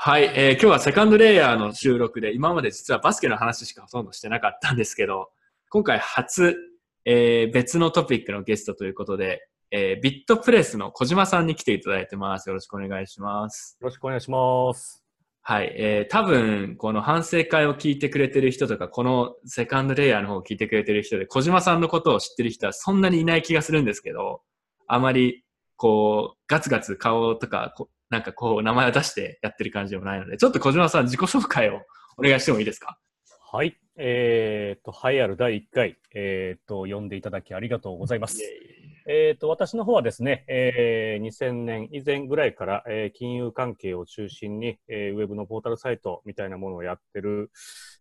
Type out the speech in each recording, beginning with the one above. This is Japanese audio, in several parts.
はい、えー今日はセカンドレイヤーの収録で、今まで実はバスケの話しかほとんどしてなかったんですけど、今回初、えー別のトピックのゲストということで、えービットプレスの小島さんに来ていただいてます。よろしくお願いします。よろしくお願いします。はい、えー多分、この反省会を聞いてくれてる人とか、このセカンドレイヤーの方を聞いてくれてる人で、小島さんのことを知ってる人はそんなにいない気がするんですけど、あまり、こう、ガツガツ顔とか、こなんかこう、名前を出してやってる感じでもないので、ちょっと小島さん自己紹介をお願いしてもいいですか？はい。えっ、と、栄えある第1回、えっ、と、呼んでいただきありがとうございます。ええっ、と、私の方はですね、えー2000年以前ぐらいから、えー金融関係を中心に、えーウェブのポータルサイトみたいなものをやってる、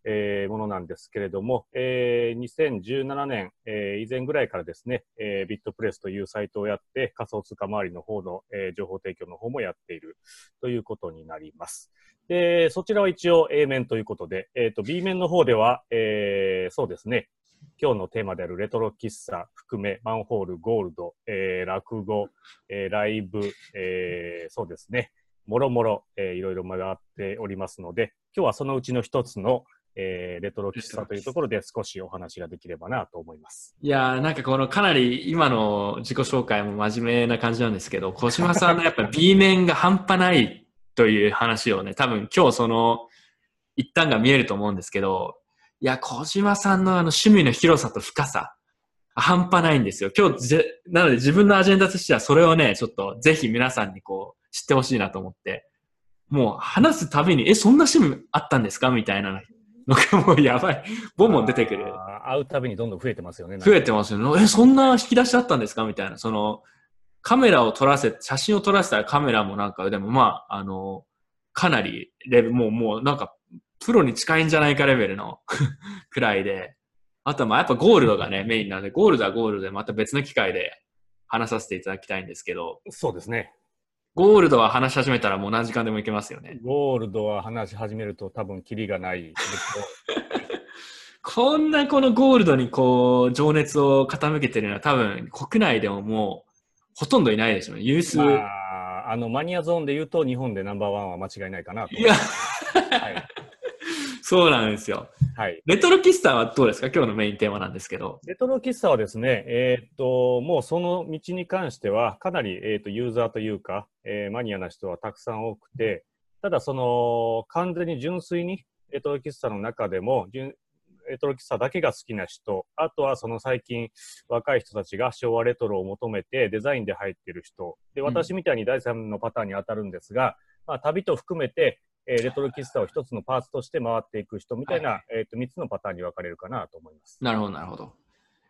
えーものなんですけれども、えー2017年、えー以前ぐらいからですね、えービットプレスというサイトをやって、仮想通貨周りの方の、えー情報提供の方もやっているということになります。で、そちらは一応 A 面ということで、えっ、と、B 面の方では、えーそうですね、今日のテーマであるレトロ喫茶含め、マンホール、ゴールド、えー落語、えーライブ、えーそうですね、もろもろ、えーいろいろ回っておりますので、今日はそのうちの一つの、えーレトロ喫茶というところで少しお話ができればなと思います。いやー、なんかこのかなり今の自己紹介も真面目な感じなんですけど、小島さんのやっぱ B 面が半端ないという話をね、多分今日その一端が見えると思うんですけど、いや、小島さんのあの趣味の広さと深さ、半端ないんですよ。今日ぜ、なので自分のアジェンダとしてはそれをね、ちょっとぜひ皆さんにこう知ってほしいなと思って、もう話すたびに、え、そんな趣味あったんですか？みたいなのがもうやばい。ボンボン出てくる。会うたびにどんどん増えてますよね。増えてますよね。え、そんな引き出しあったんですか？みたいな。その、カメラを撮らせ、写真を撮らせたらカメラもなんか、でもまあ、あの、かなりレベル、もう、もうなんか、プロに近いんじゃないかレベルの くらいで、あとはまあやっぱゴールドがね、メインなので、ゴールドはゴールドでまた別の機会で話させていただきたいんですけど、そうですね。ゴールドは話し始めたらもう何時間でもいけますよね。ゴールドは話し始めると多分キリがない。こんなこのゴールドにこう、情熱を傾けてるのは多分国内でももう、ほとんどいないでしょうね。有数。まあ、あのマニアゾーンで言うと日本でナンバーワンは間違いないかなと。いや、はい。そうなんですよ。はい。レトロ喫茶はどうですか？今日のメインテーマなんですけど。レトロ喫茶はですね、えーっと、もうその道に関しては、かなり、えーっとユーザーというか、えーマニアな人はたくさん多くて、ただその、完全に純粋にレトロ喫茶の中でも、純レトロ喫茶だけが好きな人、あとはその最近若い人たちが昭和レトロを求めてデザインで入ってる人、で、私みたいに第三のパターンに当たるんですが、まあ、旅と含めて、えーレトロ喫茶を一つのパーツとして回っていく人みたいな、はえーっと3つのパターンに分かれるかなと思います。なるほど、なるほど。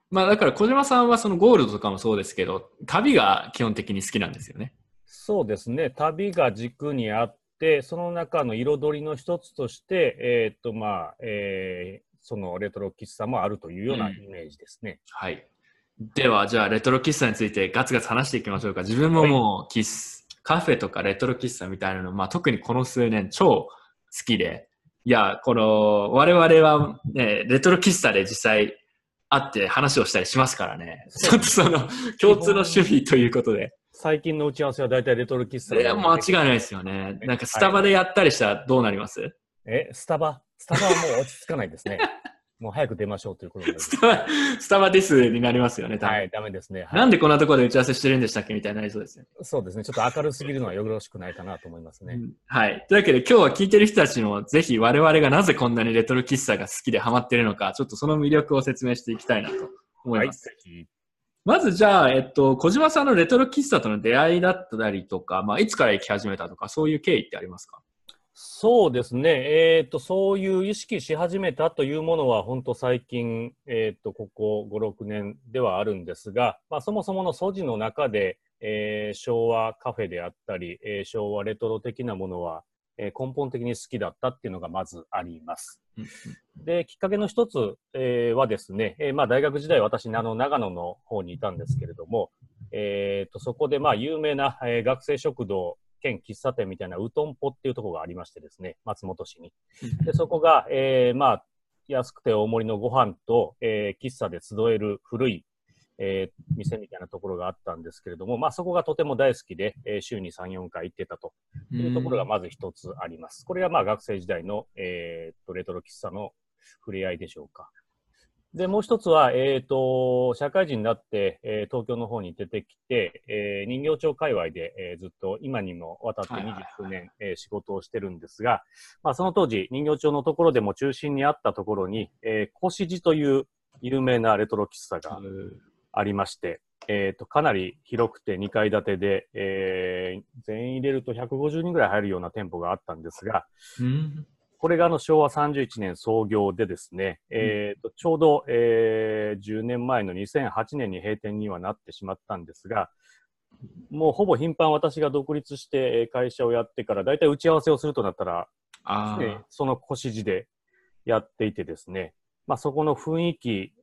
まあだから小島さんはそのゴールドとかもそうですけど、旅が基本的に好きなんですよね。そうですね、旅が軸にあって、その中の彩りの一つとして、えーっとまあえーそのレトロ喫茶もあるというようなうんイメージですね。はい。では、じゃあレトロ喫茶についてガツガツ話していきましょうか。自分ももう喫カフェとかレトロ喫茶みたいなの、まあ特にこの数年超好きで、いや、この我々はね、レトロ喫茶で実際会って話をしたりしますからね。ちょっとその共通の趣味ということで。最近の打ち合わせは大体レトロ喫茶いや、間違いないですよね。なんかスタバでやったりしたらどうなります、え、スタバ？スタバはもう落ち着かないですね。もう早く出ましょうということで。スタバ、スタバディスになりますよね。はい、ダメですね。はいなんでこんなところで打ち合わせしてるんでしたっけみたいになりそうですね。そうですね。ちょっと明るすぎるのはよろしくないかなと思いますね。うんはい。というわけで今日は聞いてる人たちもぜひ我々がなぜこんなにレトロ喫茶が好きでハマってるのか、ちょっとその魅力を説明していきたいなと思いはい、ます。ぜひ。まずじゃあ、えっと、小島さんのレトロ喫茶との出会いだったりとか、まあ、いつから行き始めたとか、そういう経緯ってありますか？そうですね、えーと、そういう意識し始めたというものは、本当最近、えーと、ここ5、6年ではあるんですが、まあ、そもそもの素地の中で、えー昭和カフェであったり、えー昭和レトロ的なものは、えー根本的に好きだったっていうのがまずあります。で、きっかけの一つ、えーはですね、えーまあ、大学時代、私、あの長野の方にいたんですけれども、えーとそこでまあ有名な、えー学生食堂兼喫茶店みたいなウトンポっていうところがありましてですね、松本市に。で、そこが、えーまあ、安くて大盛りのご飯と、えー喫茶で集える古い、えー店みたいなところがあったんですけれども、まあそこがとても大好きで、えー週に3、4回行ってたというところがまず一つあります。これがまあ学生時代の、えーレトロ喫茶の触れ合いでしょうか。で、もう一つは、えーっと、社会人になって、えー東京の方に出てきて、えー人形町界隈で、えーずっと今にもわたってはいはいはい。20数年、えー仕事をしてるんですが、まあその当時人形町のところでも中心にあったところに、えー、越路という有名なレトロ喫茶がうん。ありまして、えー、とかなり広くて2階建てで、えー全員入れると150人ぐらい入るような店舗があったんですが、うんこれがあの昭和31年創業でですね、えーとちょうど、えー10年前の2008年に閉店にはなってしまったんですが、もうほぼ頻繁私が独立してえー会社をやってから、だいたい打ち合わせをするとなったら、あねその越路でやっていてですね、まあ、そこの雰囲気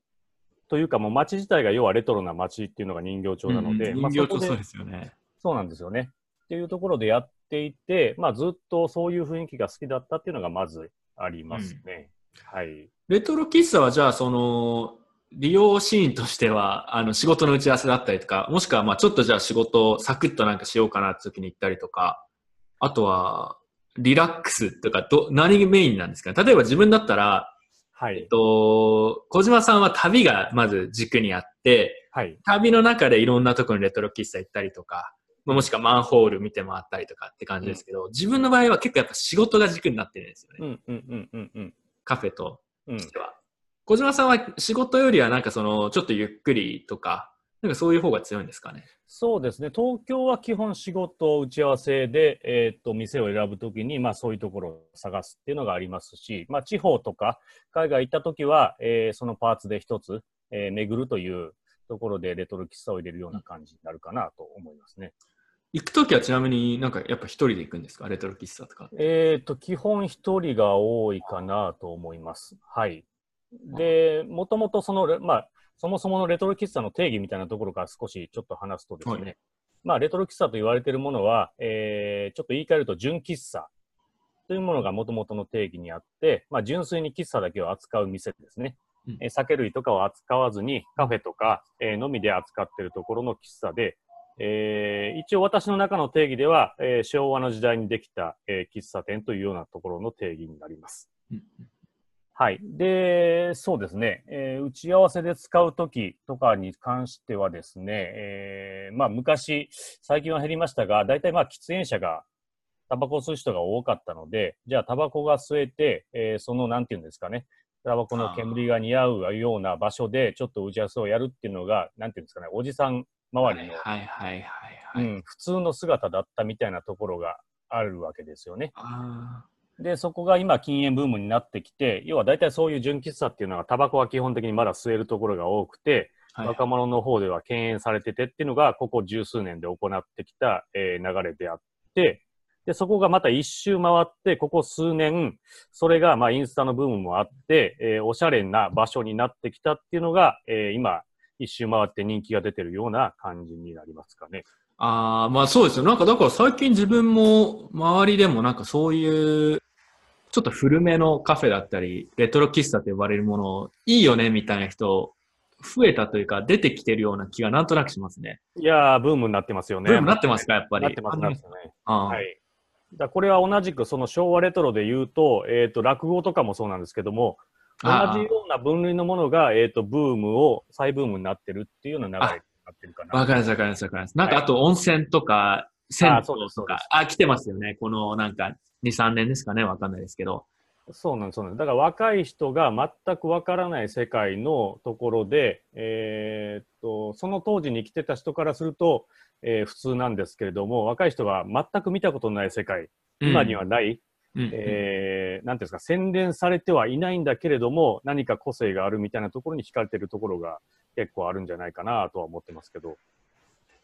というか、もう街自体が要はレトロな街っていうのが人形あ。町なので、うん人形とそうですよね。そうなんですよね。っていうところでやっていて、まあ、ずっとそういう雰囲気が好きだったっていうのがまずありますね。はい。レトロ喫茶はじゃあ、その、利用シーンとしては、あの、仕事の打ち合わせだったりとか、もしくは、まあ、ちょっとじゃあ仕事をサクッとなんかしようかなって時に行ったりとか、あとは、リラックスとか、ど、何メインなんですかね例えば自分だったら、はい。えっと、小島さんは旅がまず軸にあって、はい。旅の中でいろんなところにレトロ喫茶行ったりとか、まあもしくはマンホール見て回ったりとかって感じですけど、自分の場合は結構やっぱ仕事が軸になってるんですよね。うんうんうんうんうん。カフェとうん、しては。小島さんは仕事よりはなんかその、ちょっとゆっくりとか、なんかそういう方が強いんですかね？そうですね。東京は基本仕事打ち合わせで、えっ、と、店を選ぶときに、まあそういうところを探すっていうのがありますし、まあ地方とか海外行ったときは、えーそのパーツで一つ、えー巡るというところでレトロ喫茶を入れるような感じになるかなと思いますね。行くときはちなみになんかやっぱ一人で行くんですか？レトロ喫茶とか。えっ、と、基本一人が多いかなと思います。はい。で、もともとその、まあ、そもそものレトロ喫茶の定義みたいなところから少しちょっと話すとですね、はいまあ、レトロ喫茶と言われているものは、えーちょっと言い換えると純喫茶というものがもともとの定義にあって、まあ、純粋に喫茶だけを扱う店ですね。うんえー酒類とかを扱わずにカフェとか、えーのみで扱っているところの喫茶で、えー一応私の中の定義では、えー昭和の時代にできた、えー喫茶店というようなところの定義になります。うんはい。で、そうですね、えー打ち合わせで使うときとかに関してはですね、えーまあ昔、最近は減りましたが、大体まあ喫煙者がタバコを吸う人が多かったので、じゃあタバコが吸えて、えーそのなんていうんですかね、タバコの煙が似合うような場所でちょっと打ち合わせをやるっていうのが、なんていうんですかね、おじさん周りの、はいはいはいはい、普通の姿だったみたいなところがあるわけですよね。あで、そこが今禁煙ブームになってきて、要は大体そういう純喫茶っていうのはタバコは基本的にまだ吸えるところが多くて、ーはい。若者の方では敬遠されててっていうのが、ここ十数年で行ってきた、えー流れであって、で、そこがまた一周回って、ここ数年、それがまあインスタのブームもあって、えーおしゃれな場所になってきたっていうのが、えー今、一周回って人気が出てるような感じになりますかね。ああ、まあそうですよ。なんかだから最近自分も周りでもなんかそういうちょっと古めのカフェだったり、レトロ喫茶と呼ばれるもの、いいよねみたいな人、増えたというか出てきてるような気がなんとなくしますね。いやー、ブームになってますよね。ブームなってますか、やっぱり。なってます、なってますね。はい。だこれは同じくその昭和レトロで言うと、えっ、と、落語とかもそうなんですけども、同ああじような分類のものが、えっ、と、ブームを、再ブームになってるっていうような流れになってるかな。わかります、わかります、わかります。なんかはいあと温泉とか、銭湯とかあ、来てますよね。このなんか2、3年ですかね、わかんないですけど。そうなんです、そうなんです。だから若い人が全くわからない世界のところで、えっと、その当時に来てた人からすると、えー普通なんですけれども、若い人が全く見たことのない世界、今にはない、うん、うんえーなんていうんですか、洗練されてはいないんだけれども、何か個性があるみたいなところに惹かれてるところが結構あるんじゃないかなとは思ってますけど。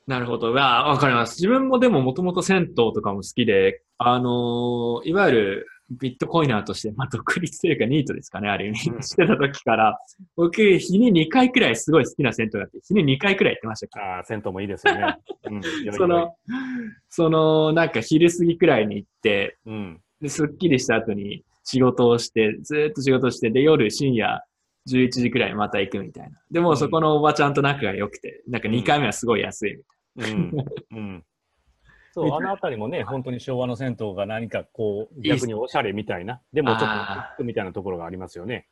なるほど。わわかります。自分もでももともと銭湯とかも好きで、あのーいわゆるビットコイナーとして、まあ、独立というかニートですかね、ある意味、うんしてた時から、僕、日に2回くらいすごい好きな銭湯があって、日に2回くらい行ってましたから。ああ、銭湯もいいですよね。うん、その、その、なんか昼過ぎくらいに行って、うん、で、すっきりした後に仕事をして、ずーっと仕事をして、で、夜深夜、11時くらいにまた行くみたいな。でもそこのおばちゃんと仲が良くて、なんか2回目はすごい安いみたいな。うん。うん。そう、あのあたりもね、本当に昭和の銭湯が何かこう、逆におしゃれみたいな、でもちょっとあみたいなところがありますよね。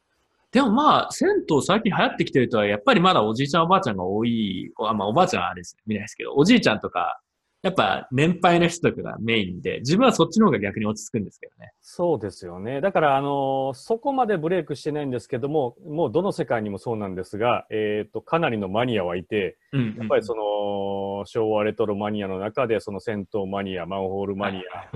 でもまあ、銭湯最近流行ってきてるとは、やっぱりまだおじいちゃんおばあちゃんが多い、あまあおばあちゃんはあれですね、見ないですけど、おじいちゃんとか、やっぱ年配の人とかがメインで、自分はそっちの方が逆に落ち着くんですけどね。そうですよね。だから、あのそこまでブレイクしてないんですけども、もうどの世界にもそうなんですが、えっ、と、かなりのマニアはいて、うん、やっぱりその、昭和レトロマニアの中で、その銭湯マニア、マンホールマニア、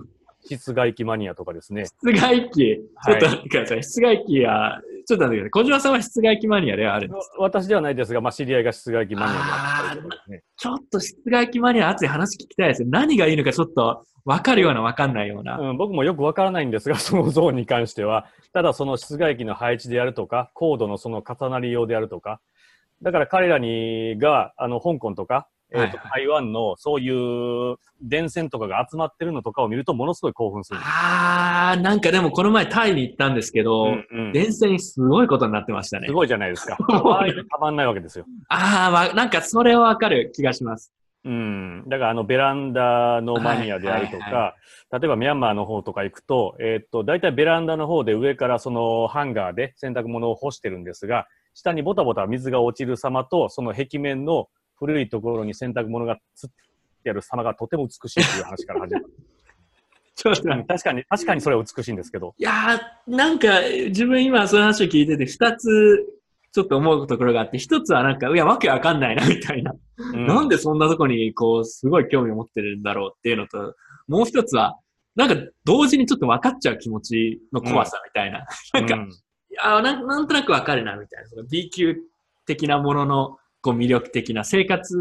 室外機マニアとかですね。室外機、ちょはいっと待ってください。室外機は、ちょっと待って。小島さんは室外機マニアではあるんです。私ではないですが、まあ、知り合いが室外機マニアであったりとかですね。ちょっと室外機マニア熱い話聞きたいですね。何がいいのかちょっと分かるような分かんないような。うん、僕もよくわからないんですが、そのゾーンに関しては、ただその室外機の配置であるとか、コードのその重なり用であるとか、だから彼らにが、あの、香港とか、えーとはい台湾のそういう電線とかが集まってるのとかを見ると、ものすごい興奮する。あー、なんかでもこの前タイに行ったんですけど、うんうん電線すごいことになってましたねす。ごいじゃないですか。ごいああいうのたまんないわけですよ。あー、わなんかそれはわかる気がします。うん。だから、あの、ベランダのマニアであるとか、はいは例えばミャンマーの方とか行くと、えーっと、大体ベランダの方で上からそのハンガーで洗濯物を干してるんですが、下にボタボタ水が落ちる様と、その壁面の古いところに洗濯物がつってある様がとても美しいという話から始まる。ちょっと待って確かに、確かにそれは美しいんですけど。いやー、なんか自分今その話を聞いてて二つちょっと思うところがあって、一つはなんか、いや、わけわかんないなみたいな。うんなんでそんなとこにこう、すごい興味を持ってるんだろうっていうのと、もう一つは、なんか同時にちょっと分かっちゃう気持ちの怖さみたいな。なんか、うんあなんなんとなくわかるなみたいな。その B 級的なもののこう魅力的な生活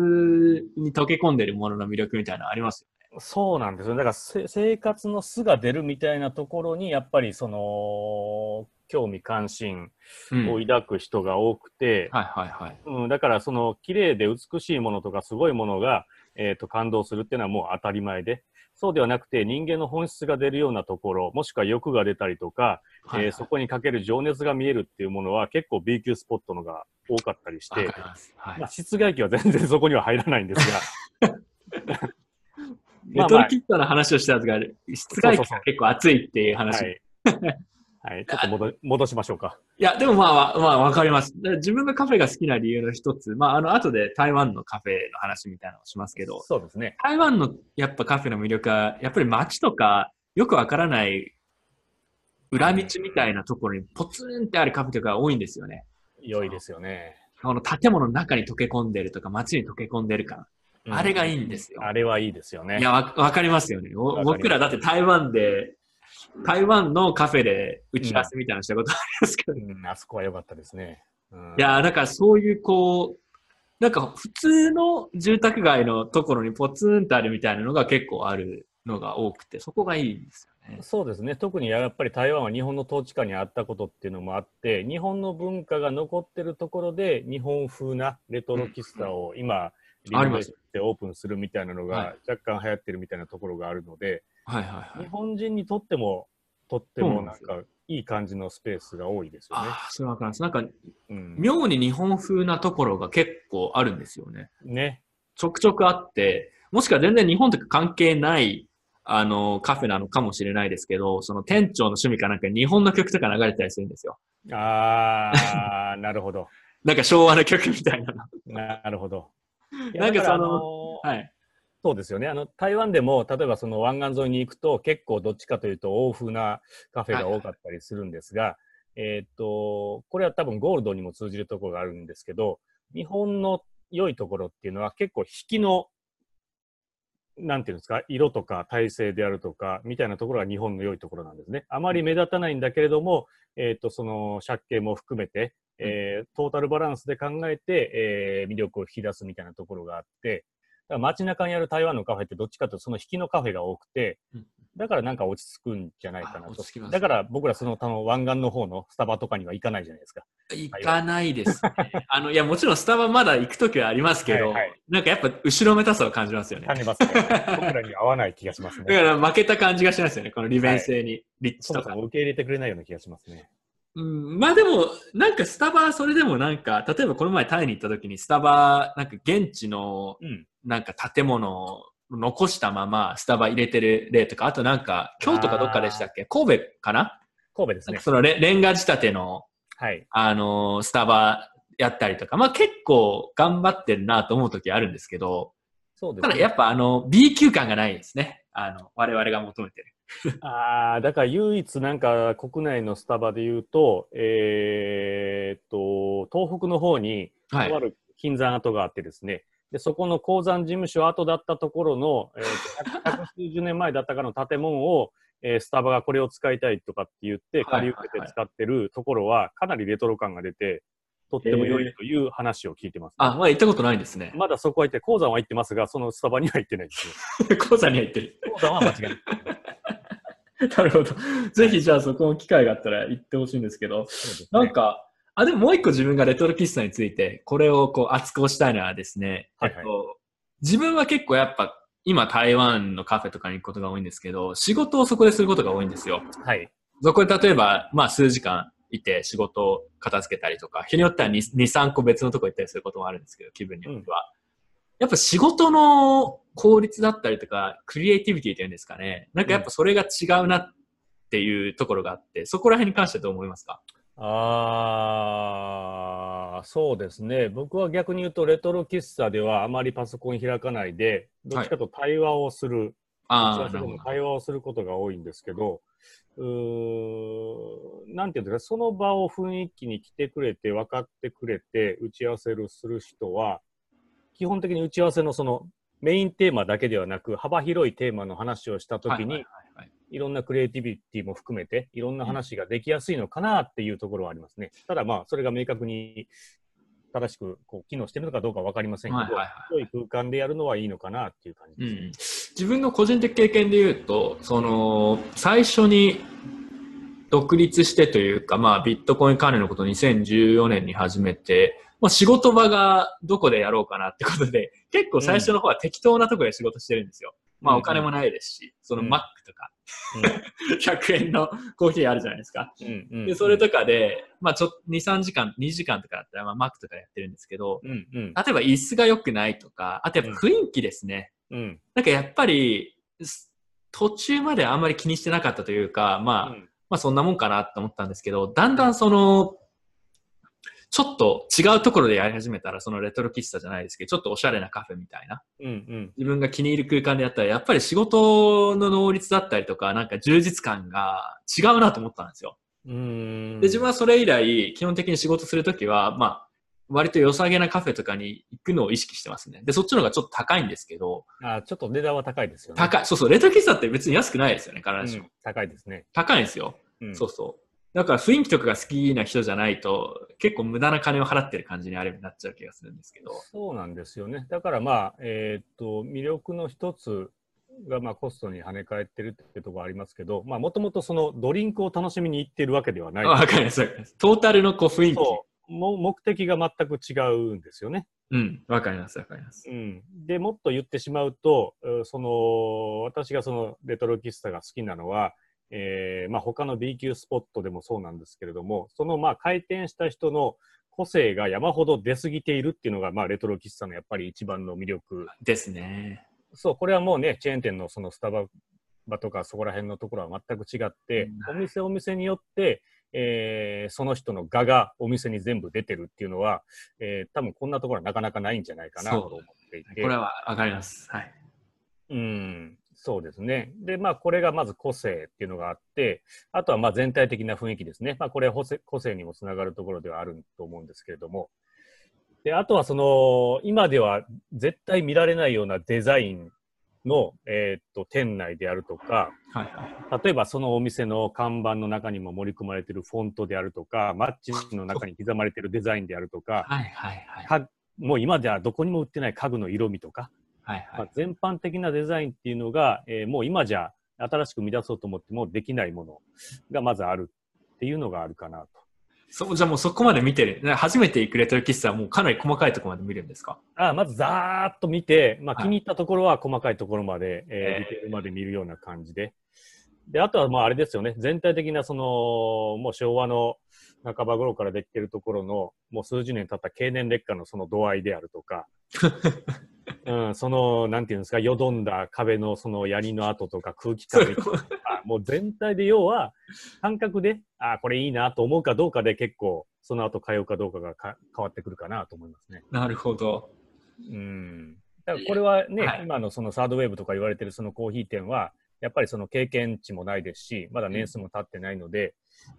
に溶け込んでるものの魅力みたいなのありますよそうなんですよ。だからせ生活の素が出るみたいなところに、やっぱりその、興味関心ね。を抱く人が多くて、はいはいはい。うん、だからその綺麗で美しいものとかすごいものが、えー、と感動するっていうのはもう当たり前で、そうではなくて人間の本質が出るようなところ、もしくは欲が出たりとか、はいえーそこにかける情熱が見えるっていうものは結構 B 級スポットのが多かったりしてます。はいまあ、室外機は全然そこには入らないんですが、レトロキットの話をしたやつがある。室外機が結構熱いっていう話。はい。はい、ちょっと戻戻しましょうか。いや、でもまあ、まあ、わかります。自分がカフェが好きな理由の一つ、まあ、あの、後で台湾のカフェの話みたいなのをしますけど、そうですね。台湾のやっぱカフェの魅力は、やっぱり街とか、よくわからない裏道みたいなところにポツンってあるカフェとか多いんですよね。良いですよね。この建物の中に溶け込んでるとか、街に溶け込んでる感。うんあれがいいんですよ。あれはいいですよね。いや、わ、わかりますよね。僕らだって台湾で、台湾のカフェで打ち合わせみたいなのしたことありますけど、いうん、あそこは良かったですね。うん、や、だからそういうこう、なんか普通の住宅街のところにポツンとあるみたいなのが結構あるのが多くて、そこがいいんですよね。そうですね。特にやっぱり台湾は日本の統治下にあったことっていうのもあって、日本の文化が残ってるところで、日本風なレトロ喫茶を今、リノベーションしてオープンするみたいなのはが若干流行ってるみたいなところがあるので、はいはいはい。日本人にとっても、とってもなんんかいい感じのスペースが多いですよね。ああ、それわかります。なんか、うん、妙に日本風なところが結構あるんですよね。ね。ちょくちょくあって、もしくは全然日本とか関係ない、あの、カフェなのかもしれないですけど、その店長の趣味かなんかに日本の曲とか流れたりするんですよ。ああ、なるほど。なんか昭和の曲みたいなの。なるほど。なんかそのあのはい。そうですよね。あの、台湾でも、例えばその湾岸沿いに行くと、結構どっちかというと欧風なカフェが多かったりするんですが、えーっと、これは多分ゴールドにも通じるところがあるんですけど、日本の良いところっていうのは結構引きの、なんていうんですか、色とか体勢であるとか、みたいなところが日本の良いところなんですね。あまり目立たないんだけれども、えーっと、その借景も含めて、えートータルバランスで考えて、えー魅力を引き出すみたいなところがあって、だから街中にある台湾のカフェってどっちかというとその引きのカフェが多くてうん、だからなんか落ち着くんじゃないかなとあ落ち着きま。すだから僕らその湾岸の方のスタバとかには行かないじゃないですか。行かないです、ね。あの、いや、もちろんスタバまだ行くときはありますけど、はいはいなんかやっぱ後ろめたさを感じますよね。感じますね。僕らには合わない気がしますだね。から負けた感じがしますよね。この利便性に。立地とか。そも受け入れてくれないような気がしますね。うん、まあでも、なんかスタバ、それでもなんか、例えばこの前タイに行った時にスタバ、なんか現地のうん。なんか建物を残したままスタバ入れてる例とか、あとなんか、京都かどっかでしたっけ？神戸かな？神戸ですね。そのレレンガ仕立ての、はい。あのースタバやったりとか、まあ結構頑張ってるなと思う時あるんですけど、そうですただやっぱあの、B 級感がないですね。あの、我々が求めてる。ああ、だから唯一なんか国内のスタバで言うと、えーっと、東北の方に、はいとある金山跡があってですね、でそこの鉱山事務所跡だったところの、えー数十年前だったかの建物を、えースタバがこれを使いたいとかって言って、借り受けて使ってるところは、かなりレトロ感が出て、とっても良いという話を聞いてます、あ、まあ行ったことないんですね。まだそこは行って、鉱山は行ってますが、そのスタバには行ってないですよ。講座には行ってる。鉱山は間違いない。なるほど。ぜひじゃあそこの機会があったら行ってほしいんですけど、ねなんか、あ、でももう一個自分がレトロ喫茶について、これをこう熱く押したいのはですね、はいはいえっと、自分は結構やっぱ、今台湾のカフェとかに行くことが多いんですけど、仕事をそこですることが多いんですよ。はい。そこで例えば、まあ数時間いて仕事を片付けたりとか、日によっては 2, 2、3個別のとこ行ったりすることもあるんですけど、気分によっては。やっぱ仕事の効率だったりとか、クリエイティビティというんですかね。なんかやっぱそれが違うなっていうところがあって、そこら辺に関してはどう思いますか？ああ、そうですね。僕は逆に言うと、レトロ喫茶ではあまりパソコン開かないで、どっちかと対話をする、打ち合ああ、わせでなるほど。も対話をすることが多いんですけど、うーなんていうんですか、その場を雰囲気に来てくれて、分かってくれて、打ち合わせるする人は、基本的に打ち合わせのそのメインテーマだけではなく、幅広いテーマの話をしたときに、はいはいはいはいいろんなクリエイティビティも含めて、いろんな話ができやすいのかなっていうところはありますね。ただまあ、それが明確に正しくこう機能してるのかどうかわかりませんけど、はいはいはい広い空間でやるのはいいのかなっていう感じうですね。ん、自分の個人的経験で言うと、その、最初に独立してというか、まあ、ビットコイン関連のことを2014年に始めて、まあ、仕事場がどこでやろうかなってことで、結構最初の方は適当なところで仕事してるんですよ。まあ、お金もないですし、そのうん Mac とか、100円のコーヒーあるじゃないですか。うんうんで、それとかで、まあ、ちょっと2、3時間、2時間とかだったら、まあ、Mac とかやってるんですけど、うんうん。例えば椅子が良くないとか、あとやっぱ雰囲気ですね。うん。なんかやっぱり、す途中まであんまり気にしてなかったというか、まあ、うん。まあそんなもんかなと思ったんですけど、だんだんその、ちょっと違うところでやり始めたら、そのレトロ喫茶じゃないですけど、ちょっとおしゃれなカフェみたいな、うんうん自分が気に入る空間でやったら、やっぱり仕事の能率だったりとか、なんか充実感が違うなと思ったんですよ。うーんで、自分はそれ以来、基本的に仕事するときは、まあ、割と良さげなカフェとかに行くのを意識してますね。で、そっちの方がちょっと高いんですけど、あちょっと値段は高いですよね。高い。そうそう、レトロ喫茶って別に安くないですよね、必うずしも。ん高いですね。高いんですよ。うんそうそう。だから雰囲気とかが好きな人じゃないと、結構無駄な金を払ってる感じにあれになっちゃう気がするんですけど。そうなんですよね。だからまあ、えーっと、魅力の一つがまあコストに跳ね返ってるってところありますけど、まあもともとそのドリンクを楽しみに行ってるわけではない。わかります、わかります。トータルのこう雰囲気。も目的が全く違うんですよね。うん、わかります、わかります。うん、でもっと言ってしまうと、うその私がそのレトロ喫茶が好きなのは、えーまあ、他の B 級スポットでもそうなんですけれども、そのまあ開店した人の個性が山ほど出過ぎているっていうのが、まあ、レトロ喫茶のやっぱり一番の魅力。ですね。そう、これはもうね、チェーン店のそのスタババとかそこら辺のところは全く違って、うんお店お店によって、えーその人の画がお店に全部出てるっていうのは、えー多分こんなところはなかなかないんじゃないかなと思っていて。これはわかります。はい。うん、そうですね。で、まあ、これがまず個性っていうのがあって、あとはまあ全体的な雰囲気ですね。まあ、これは個性にもつながるところではあると思うんですけれども。で、あとはその、今では絶対見られないようなデザインの、えーっと、店内であるとか、はいはい。例えばそのお店の看板の中にも盛り込まれているフォントであるとか、マッチの中に刻まれているデザインであるとか、はいはいはい。かもう今ではどこにも売ってない家具の色味とか、まあはいはい。、全般的なデザインっていうのが、えーもう今じゃ新しく生み出そうと思ってもできないものがまずあるっていうのがあるかなと。そう、じゃあもうそこまで見てる。初めて行くレトロ喫茶はもうかなり細かいところまで見るんですか？あまずざーっと見て、まあ、はい気に入ったところは細かいところまで、えーえーディテールまで見るような感じで。で、あとはまああれですよね、全体的なその、もう昭和の半ば頃からできてるところの、もう数十年経った経年劣化のその度合いであるとか、うん、その、なんていうんですか、よどんだ壁のその槍の跡とか空気感みたいなのがもう全体で要は、感覚で、あこれいいなと思うかどうかで結構、その後通うかどうかがか変わってくるかなと思いますね。なるほど。うん。だからこれはね、はい今のそのサードウェーブとか言われてるそのコーヒー店は、やっぱりその経験値もないですし、まだ年数も経ってないので、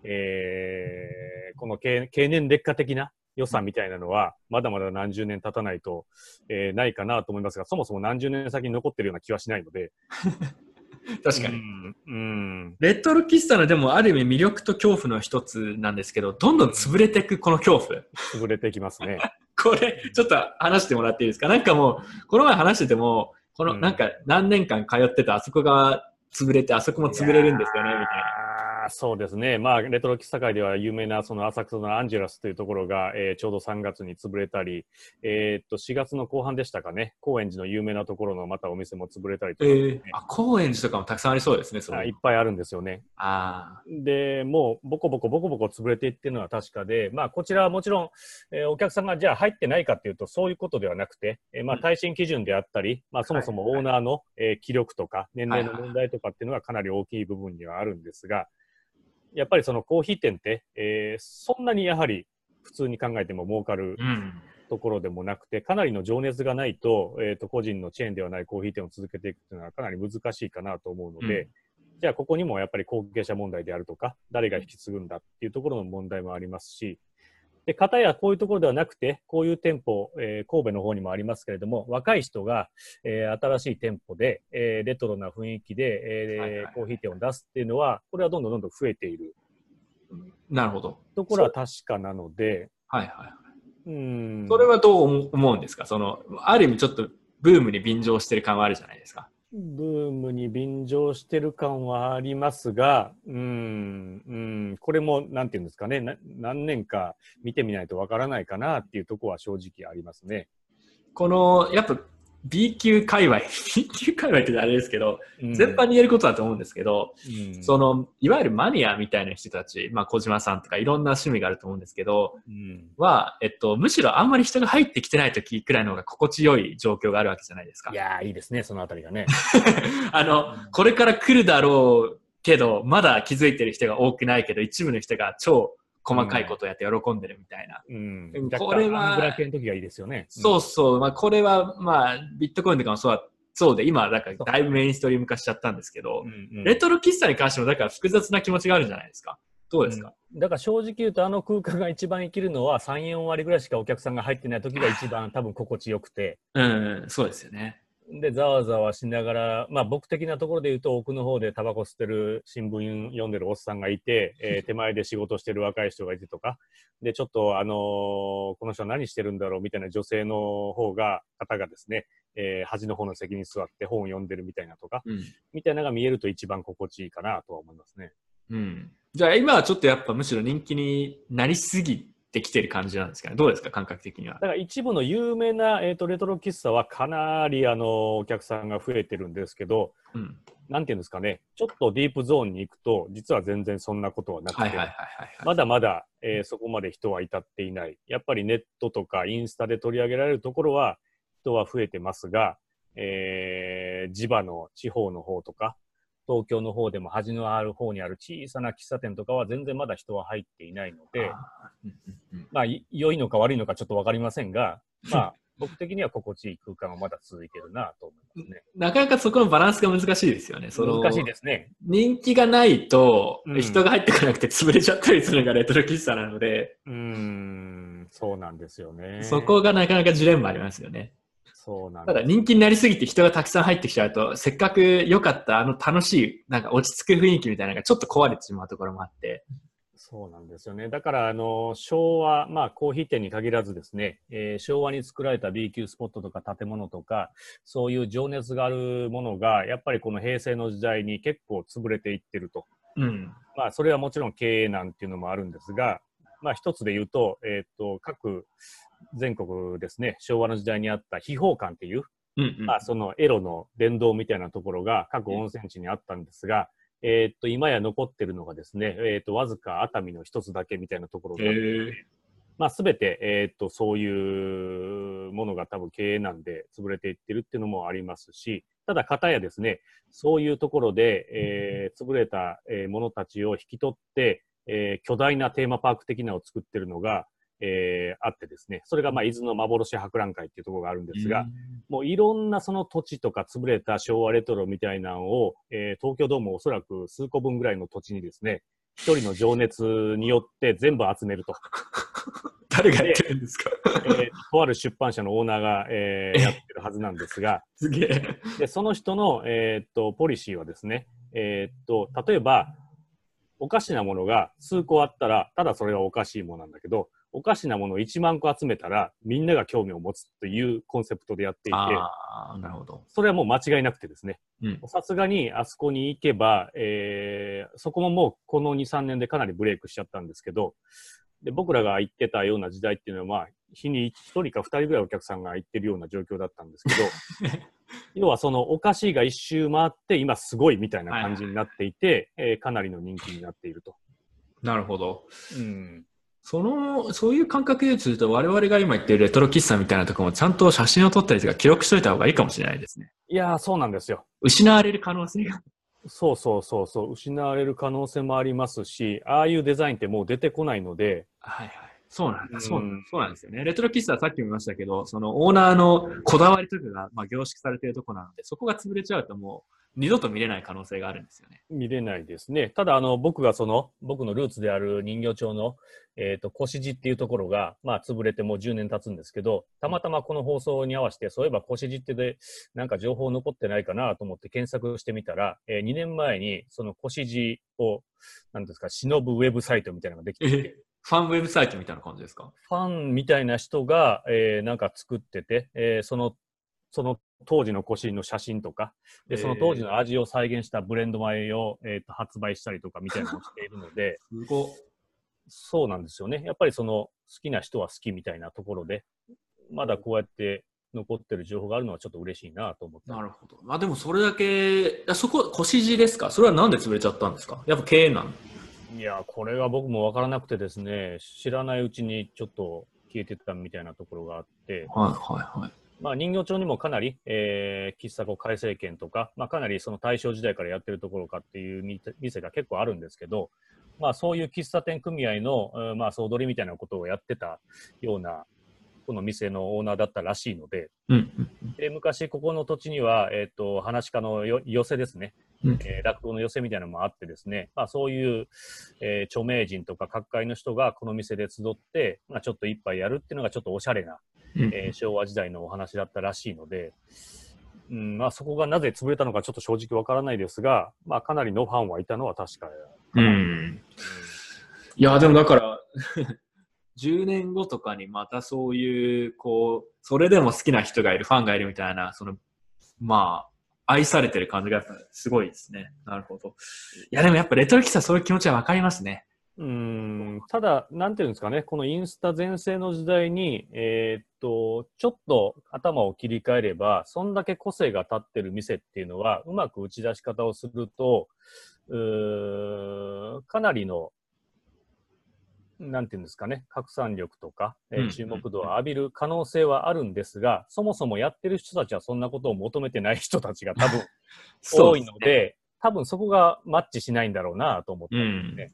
えーこの経経年劣化的な予算みたいなのは、まだまだ何十年経たないと、えーないかなと思いますが、そもそも何十年先に残ってるような気はしないので。確かに。うん。うんレトロ喫茶のでもある意味魅力と恐怖の一つなんですけど、どんどん潰れていくこの恐怖。潰れていきますね。これ、ちょっと話してもらっていいですか？なんかもう、この前話してても、このうんなんか何年間通ってたあそこが潰れて、あそこも潰れるんですよね、みたいな。あーそうですね、まあ、レトロ喫茶界では有名なその浅草のアンジェラスというところが、えーちょうど3月に潰れたり、えーっと4月の後半でしたかね、高円寺の有名なところのまたお店も潰れたりとか、えー、あ、高円寺とかもたくさんありそうですね、そいうのいっぱいあるんですよね。あで、もうボコボコボコボコ潰れていってるのは確かで、まあ、こちらはもちろん、えーお客さんがじゃあ入ってないかっていうと、そういうことではなくて、えーまあ、うん。耐震基準であったり、まあ、そもそもオーナーの、えー気力とか、年齢の問題とかっていうのがかなり大きい部分にはあるんですが、やっぱりそのコーヒー店って、えーそんなにやはり普通に考えても儲かる。ところでもなくて、かなりの情熱がないと、えー、と個人のチェーンではないコーヒー店を続けていくというのはかなり難しいかなと思うので、うんじゃあここにもやっぱり後継者問題であるとか、誰が引き継ぐんだっていうところの問題もありますし、で、片やこういうところではなくて、こういう店舗、えー神戸の方にもありますけれども、若い人が、えー新しい店舗で、えーレトロな雰囲気で、えーはいはいコーヒー店を出すっていうのは、これはどんどんどんどん増えているなるほど。ところは確かなので、はいはい。うん。それはどう思思うんですか？その、ある意味ちょっとブームに便乗してる感はあるじゃないですか。ブームに便乗してる感はありますが、うん、うん、これも、なんていうんですかね、何年か見てみないとわからないかなっていうとこは正直ありますね。この、やっぱ B 級界隈、B 級界隈ってあれですけど、うん全般に言えることだと思うんですけど、うんその、いわゆるマニアみたいな人たち、まあ小島さんとかいろんな趣味があると思うんですけど、うんは、えっと、むしろあんまり人が入ってきてない時くらいの方が心地よい状況があるわけじゃないですかい。やー、いいですね、そのあたりがね。あの、これから来るだろうけど、まだ気づいてる人が多くないけど、一部の人が超細かいことをやって喜んでるみたいな。うんこれはアングラ系の時がいいですよね。そうそう、まあこれは、まあ、ビットコインとかもそうだそうで、今、だからだいぶメインストリーム化しちゃったんですけどう、んうんレトロ喫茶に関しても、だから複雑な気持ちがあるじゃないですか？どうですか、だから正直言うと、あの空間が一番生きるのは3、4割ぐらいしかお客さんが入ってない時が一番多分心地よくて、うん、そうですよね。で、ざわざわしながら、まあ僕的なところで言うと、奥の方でタバコ吸ってる新聞読んでるおっさんがいて、えー手前で仕事してる若い人がいてとか、で、ちょっとあのーこの人は何してるんだろうみたいな女性の方が、方がですね、えー端の方の席に座って本を読んでるみたいなとか、うん。みたいなのが見えると一番心地いいかなとは思いますね。うん。じゃあ今はちょっとやっぱむしろ人気になりすぎてきてる感じなんですかね？どうですか？感覚的にはだ。から一部の有名な、えー、とレトロ喫茶はかなりあのお客さんが増えてるんですけど、うん。なんていうんですかね、ちょっとディープゾーンに行くと、実は全然そんなことはなくて。まだまだ、えーそこまで人は至っていない。やっぱりネットとかインスタで取り上げられるところは人は増えてますが、えー地場の地方の方とか、東京の方でも端のある方にある小さな喫茶店とかは全然まだ人は入っていないので、まあ、い良いのか悪いのかちょっとわかりませんが、まあ、僕的には心地いい空間はまだ続いてるなと思いますね。なかなかそこのバランスが難しいですよね。その難しいですね。人気がないとうん人が入ってこなくて潰れちゃったりするのがレトロ喫茶なので、うーん、そうなんですよね。そこがなかなかジレンマありますよね。そうなんただ人気になりすぎて人がたくさん入ってきちゃうと、せっかく良かったあの楽しい、なんか落ち着く雰囲気みたいなのがちょっと壊れてしまうところもあって。そうなんですよね。だから、あの、昭和、まあ、コーヒー店に限らずですね、えー昭和に作られた B 級スポットとか建物とか、そういう情熱があるものが、やっぱりこの平成の時代に結構潰れていってると。うん。まあ、それはもちろん経営なんていうのもあるんですが、まあ、一つで言うと、えっ、と、各全国ですね、昭和の時代にあった秘宝館っていう、うん、うん。まあ、そのエロの殿堂みたいなところが各温泉地にあったんですが、えーっと、今や残ってるのがですね、えーっと、わずか熱海の一つだけみたいなところが、まあ、すべて、えーっと、そういうものが多分経営なんで潰れていってるっていうのもありますし、ただ、方やですね、そういうところで、えー潰れたえーものたちを引き取って、えー巨大なテーマパーク的なのを作ってるのが、えーあってですね、それが、まあ、伊豆の幻博覧会っていうところがあるんですが、もういろんなその土地とか潰れた昭和レトロみたいなのを、えー東京ドームおそらく数個分ぐらいの土地にですね、一人の情熱によって全部集めると。誰がやってるんですか？えーとある出版社のオーナーが、えーやってるはずなんですが、すげえ。でその人の、えーっとポリシーはですね、えーっと例えば、おかしなものが数個あったら、ただそれはおかしいものなんだけど、おかしなものを1万個集めたら、みんなが興味を持つというコンセプトでやっていて、なるほど。それはもう間違いなくてですね、うん。さすがにあそこに行けば、えーそこももうこの2、3年でかなりブレイクしちゃったんですけど、で僕らが行ってたような時代っていうのは、まあ、日に1人か2人ぐらいお客さんが行ってるような状況だったんですけど、要はそのお菓子が一周回って、今すごいみたいな感じになっていて、えーかなりの人気になっていると。なるほど。うん、その、そういう感覚で言うと、我々が今言ってるレトロ喫茶みたいなところもちゃんと写真を撮ったりとか記録しといた方がいいかもしれないですね。いやー、そうなんですよ。失われる可能性が。そうそうそうそう、失われる可能性もありますし、ああいうデザインってもう出てこないので、はいはい。そうなんだ、うんそうなんそうなんですよね。レトロ喫茶はさっきも言いましたけど、そのオーナーのこだわりとかが、まあ、凝縮されているところなので、そこが潰れちゃうともう二度と見れない可能性があるんですよね。見れないですね。ただ、あの、僕がその、僕のルーツである人形町の、えっ、と、越路っていうところが、まあ、潰れてもう10年経つんですけど、たまたまこの放送に合わせて、そういえば越路ってで、なんか情報残ってないかなと思って検索してみたら、え2年前に、その越路を、なんですか、忍ぶウェブサイトみたいなのができていて、ファンウェブサイトみたいな感じですか？ファンみたいな人が、えーなんか作ってて、えーその、その当時のコシの写真とか、で、その当時の味を再現したブレンド米を、えーと発売したりとかみたいなのをしているので、すごそうなんですよね。やっぱりその好きな人は好きみたいなところで、まだこうやって残ってる情報があるのはちょっと嬉しいなと思って。なるほど。まあでもそれだけ、あそこ、腰地ですか？それはなんで潰れちゃったんですか？やっぱ経営なのいや、これは僕もわからなくてですね、知らないうちにちょっと消えてたみたいなところがあって、はいはいはい。まあ、人形町にもかなり、えー喫茶子改正券とか、まあ、かなりその大正時代からやってるところかっていう店店が結構あるんですけど、まあ、そういう喫茶店組合の、うんまあ、総取りみたいなことをやってたような、この店のオーナーだったらしいので、うん。うんで昔ここの土地には、えっ、と、話し家のよ寄せですね、うん。えー落語の寄せみたいなのもあってですね、まあ、そういう、えー著名人とか各界の人がこの店で集って、まあ、ちょっと一杯やるっていうのがちょっとおしゃれな、うん。えー昭和時代のお話だったらしいので、うんまあ、そこがなぜ潰れたのかちょっと正直わからないですが、まあ、かなりのファンはいたのは確か、うん。いや、でもだから、10年後とかにまたそういう、こう、それでも好きな人がいる、ファンがいるみたいな、その、まあ、愛されてる感じがすごいですね。なるほど。いや、でもやっぱレトロ喫茶そういう気持ちはわかりますね。うんただ、なんていうんですかね、このインスタ全盛の時代に、えーっと、ちょっと頭を切り替えれば、そんだけ個性が立ってる店っていうのは、うまく打ち出し方をすると、かなりの、なんていうんですかね、拡散力とか、えーうん注目度を浴びる可能性はあるんですが、そもそもやってる人たちはそんなことを求めてない人たちが多分 多いので、多分そこがマッチしないんだろうなと思ったんですね。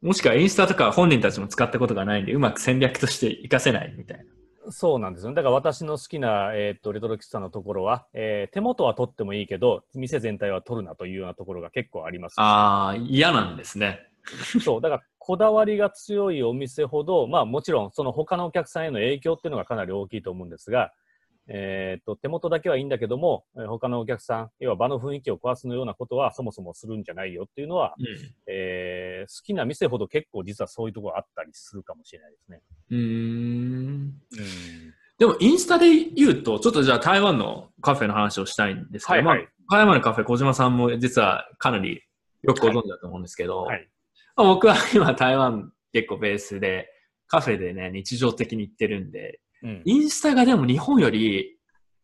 もしくはインスタとか本人たちも使ったことがないんで、うまく戦略として活かせないみたいな。そうなんですよね。だから私の好きな、えー、とレトロ喫茶のところは、えー手元は取ってもいいけど、店全体は取るなというようなところが結構ありますしああ、嫌なんですね。そう、だからこだわりが強いお店ほど、まあもちろんその他のお客さんへの影響っていうのがかなり大きいと思うんですが、えー、と手元だけはいいんだけども、えー他のお客さん、要は場の雰囲気を壊すのようなことはそもそもするんじゃないよっていうのは、うん。えー好きな店ほど結構実はそういうところあったりするかもしれないですね。うーん。うんでも、インスタで言うと、ちょっとじゃあ台湾のカフェの話をしたいんですけど、はいはいまあ、台湾のカフェ、小島さんも実はかなりよくご存知だと思うんですけど、はいまあ僕は今台湾結構ベースで、カフェでね、日常的に行ってるんで、うん。インスタがでも日本より、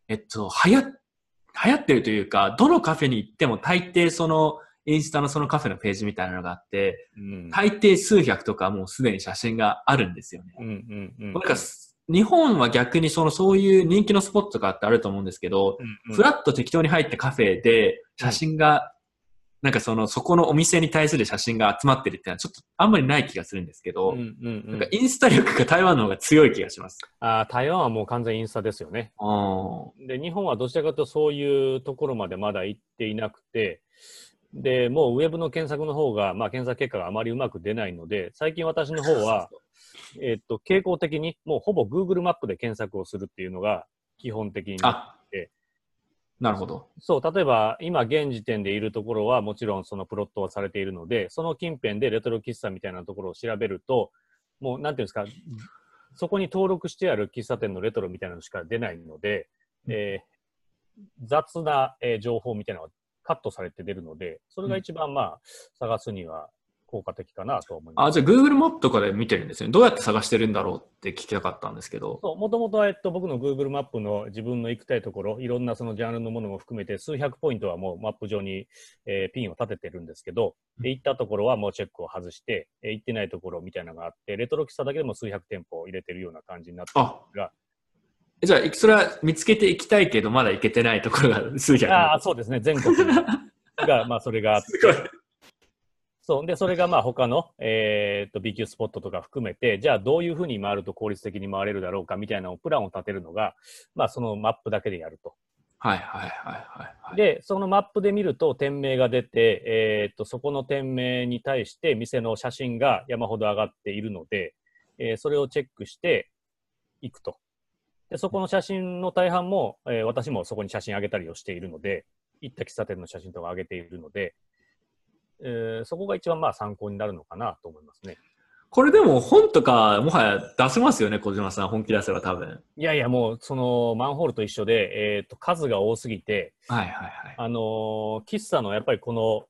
えっと、流行、流行ってるというか、どのカフェに行っても大抵その、インスタのそのカフェのページみたいなのがあって、うん。大抵数百とかもうすでに写真があるんですよね。うんうんうんなんかす、日本は逆にその、そういう人気のスポットとかってあると思うんですけど、うんうん。フラッと適当に入ったカフェで写真が、なんかその、そこのお店に対する写真が集まってるっていうのはちょっとあんまりない気がするんですけど、うんうんうんなんかインスタ力が台湾の方が強い気がします。あー台湾はもう完全インスタですよね。で、日本はどちらかというとそういうところまでまだ行っていなくて、で、もうウェブの検索の方が、まあ検索結果があまりうまく出ないので、最近私の方は、えっと、傾向的にもうほぼ Google マップで検索をするっていうのが基本的に。あえ、なるほど。そう、例えば今現時点でいるところはもちろんそのプロットはされているので、その近辺でレトロ喫茶みたいなところを調べると、もうなんていうんですか、そこに登録してある喫茶店のレトロみたいなのしか出ないので、えー雑な、えー情報みたいなのがカットされて出るので、それが一番まあ、探すには効果的かなと思います。あ、じゃあ Google マップとかで見てるんですね。どうやって探してるんだろうって聞きたかったんですけど。そう、もともとは、えっと、僕の Google マップの自分の行きたいところ、いろんなそのジャンルのものも含めて、数百ポイントはもうマップ上に、えーピンを立ててるんですけど、で、行ったところはもうチェックを外して、えー行ってないところみたいなのがあって、レトロ喫茶だけでも数百店舗入れてるような感じになってるんですが、じゃあ、それは見つけていきたいけど、まだ行けてないところが数百。ああ、そうですね、全国が、まあ、それがあって、すごい。そう。で、それがまあ他の、えーっと B 級スポットとか含めて、じゃあどういうふうに回ると効率的に回れるだろうかみたいなプランを立てるのが、まあそのマップだけでやると。はいはいはいはいはい。で、そのマップで見ると店名が出て、えーっと、そこの店名に対して店の写真が山ほど上がっているので、えーそれをチェックしていくと。で、そこの写真の大半も、えー私もそこに写真上げたりをしているので、行った喫茶店の写真とか上げているので、えーそこが一番まあ参考になるのかなと思いますね。これでも本とかもはや出せますよね、小島さん。本気出せば多分。いやいや、もうそのマンホールと一緒で、えーっと、数が多すぎて、はいはいはい。あのー喫茶のやっぱりこの、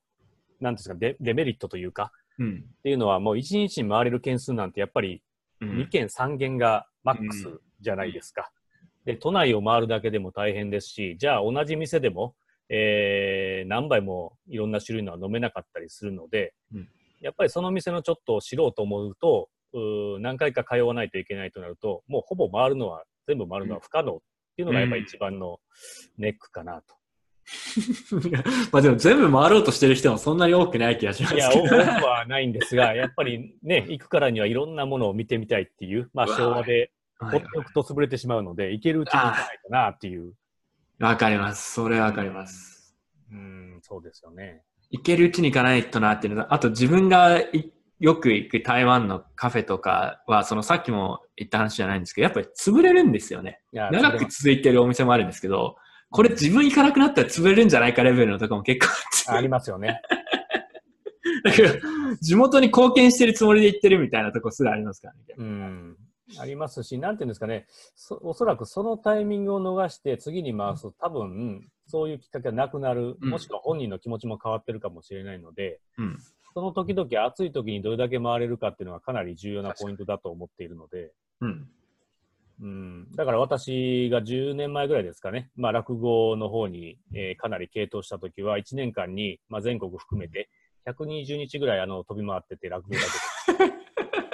なんですか、デデメリットというか、うん。っていうのはもう1日に回れる件数なんてやっぱりうん2件3件がマックスじゃないですか。で、都内を回るだけでも大変ですし、じゃあ同じ店でも、えー何杯もいろんな種類のは飲めなかったりするので、うんやっぱりその店のちょっと知ろうと思うと、うー何回か通わないといけないとなると、もうほぼ回るのは、全部回るのは不可能っていうのがやっぱり一番のネックかなと。まあでも全部回ろうとしてる人もそんなに多くない気がしますいや、けど。多くはないんですが、やっぱりね、行くからにはいろんなものを見てみたいっていう、まあ昭和ではいほっておくと潰れてしまうので、行けるうちに行かないとなっていう。わかります。それはわかります。うん、そうですよね。行けるうちに行かないとなっていうのとあと自分がいよく行く台湾のカフェとかは、そのさっきも言った話じゃないんですけど、やっぱり潰れるんですよね。長く続いてるお店もあるんですけど、これ自分行かなくなったら潰れるんじゃないかレベルのとこも結構あありますよね。だから地元に貢献してるつもりで行ってるみたいなとこすらありますからね。うん。ありますし、なんていうんですかね、そおそらくそのタイミングを逃して次に回すと、多分、そういうきっかけがなくなる、うん。もしくは本人の気持ちも変わってるかもしれないので、うん。その時々暑い時にどれだけ回れるかっていうのはかなり重要なポイントだと思っているので、うん。うん、だから私が10年前ぐらいですかね、まあ、落語の方に、えーかなり傾倒した時は、1年間に、まあ、全国含めて120日ぐらいあの飛び回ってて、落語だけで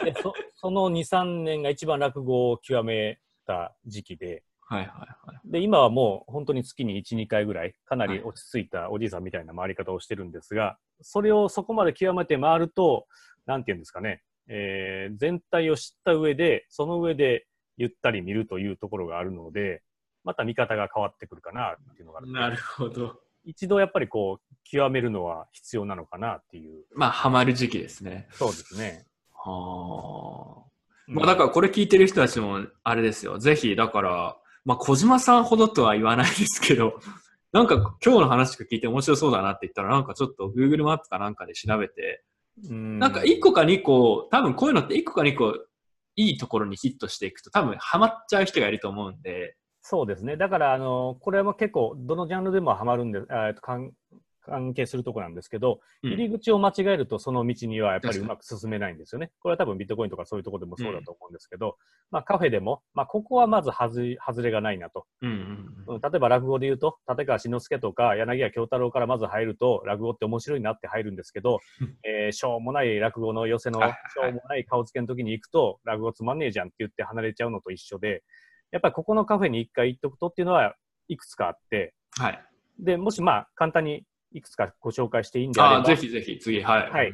でそ。その2、3年が一番落語を極めた時期で、はいはいはい。で、今はもう本当に月に1、2回ぐらい、かなり落ち着いたおじいさんみたいな回り方をしてるんですが、それをそこまで極めて回ると、なんていうんですかね、えー全体を知った上で、その上でゆったり見るというところがあるので、また見方が変わってくるかなっていうのがあるなるほど。一度やっぱりこう、極めるのは必要なのかなっていう。まあ、ハマる時期ですね。そうですね。はあ。まあ、だからこれ聞いてる人たちも、あれですよ。ぜひ、だから、まあ、小島さんほどとは言わないですけど、なんか今日の話聞いて面白そうだなって言ったら、なんかちょっと Google マップかなんかで調べて、うんなんか1個か2個、多分こういうのって1個か2個いいところにヒットしていくと多分ハマっちゃう人がいると思うんで、そうですね。だから、あの、これも結構、どのジャンルでもハマるんで、えーとかん関係するところなんですけど、うん入り口を間違えるとその道にはやっぱりうまく進めないんですよね。これは多分ビットコインとかそういうところでもそうだと思うんですけど、まあカフェでも、まあここはまず外れ外れがないなと。うんうんうん例えば落語で言うと、立川志の輔とか柳家京太郎からまず入ると、落語って面白いなって入るんですけどうん、えーしょうもない落語の寄せの、しょうもない顔付けの時に行くと、落語つまんねえじゃんって言って離れちゃうのと一緒で、やっぱりここのカフェに一回行っとくとっていうのはいくつかあって、はい。で、もしまあ簡単にいくつかご紹介していいんであれば、ぜひぜひ、次、はい。はい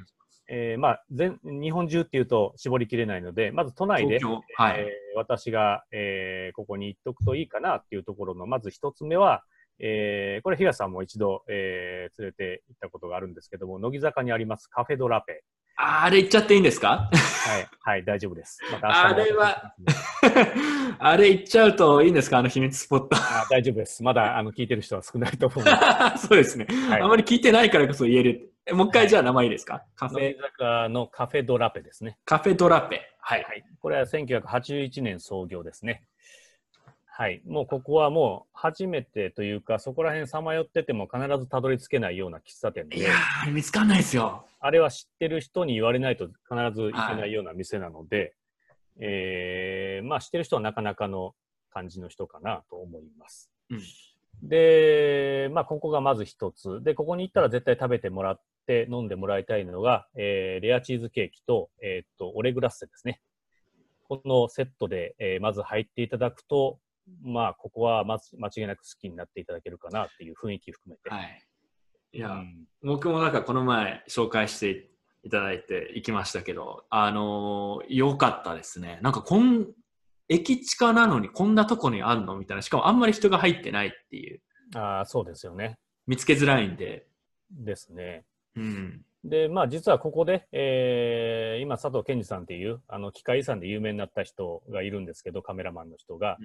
えーまあ全、日本中っていうと絞りきれないので、まず都内で、はい。えー私が、えーここに行っとくといいかなっていうところの、まず一つ目は、えーこれ、東さんも一度、えー連れて行ったことがあるんですけども、乃木坂にありますカフェドラペ。ああれ言っちゃっていいんですか？はい、はい、大丈夫です。またあれは、あれ言っちゃうといいんですか？あの秘密スポット。あ大丈夫です。まだあの聞いてる人は少ないと思う。そうですね、はいあまり聞いてないからこそ言える。えもう一回じゃあ名前いいですか、カフェ坂のカフェドラペですね。カフェドラペ。はい。はい。これは1981年創業ですね。はい。もうここはもう初めてというか、そこら辺さまよってても必ずたどり着けないような喫茶店でいや、ー、見つかんないですよ。あれは知ってる人に言われないと必ず行けないような店なので、えーまあ知ってる人はなかなかの感じの人かなと思います。うんで、まあここがまず一つ。で、ここに行ったら絶対食べてもらって飲んでもらいたいのが、えーレアチーズケーキと、えーっと、オレグラッセですね。このセットで、えーまず入っていただくと、まあここはまず間違いなく好きになっていただけるかなっていう雰囲気含めて。はい。いや、うん僕もなんかこの前紹介していただいて行きましたけど、あのー良かったですね。なんかこん、駅地下なのにこんなとこにあるのみたいな。しかもあんまり人が入ってないっていう。ああ、そうですよね。見つけづらいんで。ですね。うん。で、まあ実はここで、えー今佐藤健二さんっていう、あの、機械遺産で有名になった人がいるんですけど、カメラマンの人が。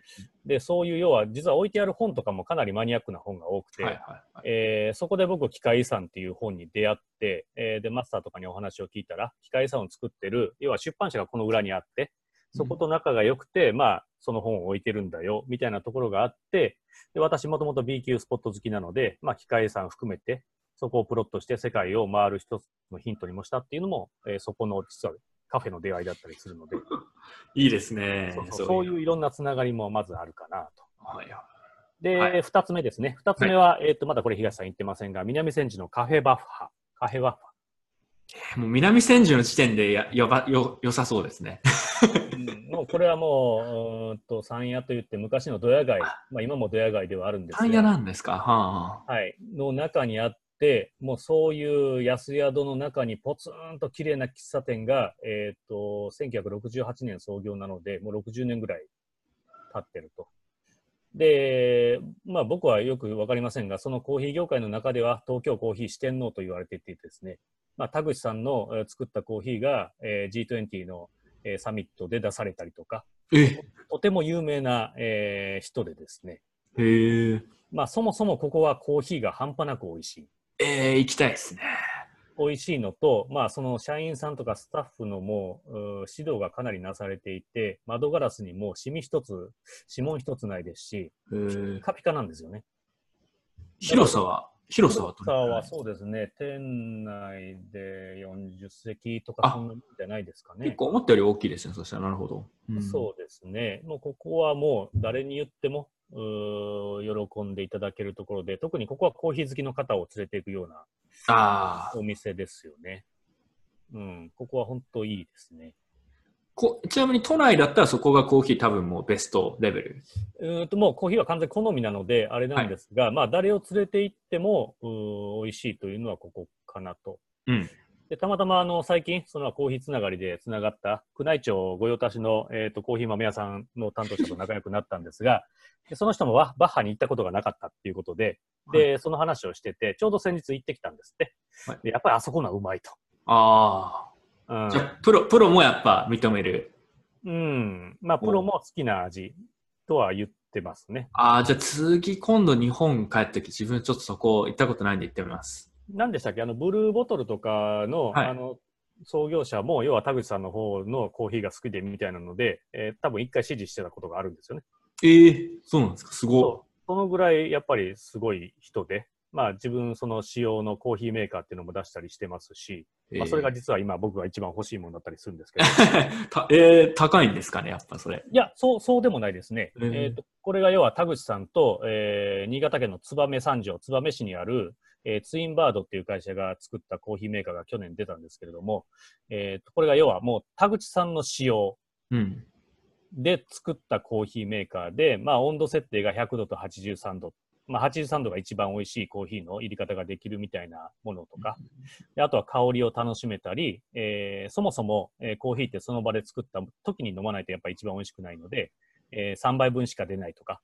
で、そういう要は、実は置いてある本とかもかなりマニアックな本が多くて、はいはいはい。えーそこで僕、機械遺産っていう本に出会って、えーで、マスターとかにお話を聞いたら、機械遺産を作ってる、要は出版社がこの裏にあって、そこと仲が良くて、まあ、その本を置いてるんだよ、みたいなところがあって、で、私もともと B 級スポット好きなので、まあ、機械遺産含めて、そこをプロットして世界を回る一つのヒントにもしたっていうのも、えーそこの実はカフェの出会いだったりするので、いいですね。そうそういういろんなつながりもまずあるかなと。はいはいで、はい二つ目ですね。二つ目は、えっ、と、まだこれ東さん言ってませんが、南千住のカフェバッファ。カフェバッフもう南千住の時点でやよばよ良さそうですね。ァ。うんもうこれはもう、うーんと、山屋といって昔のドヤ街、まあ今もドヤ街ではあるんですパン屋が、なんですか？はあ。はい、の中にあって、もうそういう安宿の中にポツンと綺麗な喫茶店が、えっ、と、1968年創業なので、もう60年ぐらい経ってると。で、まあ僕はよくわかりませんが、そのコーヒー業界の中では東京コーヒー四天王と言われていてですね、まあ田口さんのえー作ったコーヒーが、えー G20 の、えーサミットで出されたりとか、えとても有名な、えー人でですね、へえ。まあそもそもここはコーヒーが半端なく美味しい。えー、行きたいですね。美味しいのと、まあ、その社員さんとかスタッフのもう指導がかなりなされていて、窓ガラスにもうシミ一つ、指紋一つないですし、へえ。カピカなんですよね。広さは広さは広さはそうですね、店内で40席とかあそんなもんじゃないですかね。結構思ったより大きいですね、そしたら。なるほど。うんそうですね。もうここはもう誰に言っても喜んでいただけるところで、特にここはコーヒー好きの方を連れていくような。お店ですよね。うん、ここは本当いいですね。こちなみに都内だったらそこがコーヒー多分もうベストレベル？うーんともうコーヒーは完全に好みなので、あれなんですが、まあ誰を連れて行っても美味しいというのはここかなと。うん。でたまたまあの最近、そのコーヒーつながりでつながった宮内庁御用達の、えー、とコーヒー豆屋さんの担当者と仲良くなったんですが、でその人もババッハに行ったことがなかったっていうことで、で、その話をしてて、ちょうど先日行ってきたんですって。はいでやっぱりあそこのはうまいと。あうんあ。じゃあ、プロ、プロもやっぱ認める？うん。まあ、プロも好きな味とは言ってますね。ああ、じゃあ次今度日本帰った時自分ちょっとそこ行ったことないんで行ってみます。何でしたっけ？あの、ブルーボトルとかの、はいあの、創業者も、要は田口さんの方のコーヒーが好きでみたいなので、えー多分一回支持してたことがあるんですよね。ええそうなんですか？すごそうそのぐらいやっぱりすごい人で、まあ自分その仕様のコーヒーメーカーっていうのも出したりしてますし、まあそれが実は今僕が一番欲しいものだったりするんですけど。たえー、高いんですかね、やっぱそれ。いや、そう、そうでもないですね。えーえっ、と、これが要は田口さんと、えー新潟県の燕三条、燕市にある、えーツインバードっていう会社が作ったコーヒーメーカーが去年出たんですけれども、えっ、と、これが要はもう田口さんの仕様うん。で作ったコーヒーメーカーで、まあ温度設定が100度と83度。まあ83度が一番美味しいコーヒーの入り方ができるみたいなものとか、であとは香りを楽しめたり、えーそもそも、えーコーヒーってその場で作った時に飲まないとやっぱり一番美味しくないので、え3倍分しか出ないとか、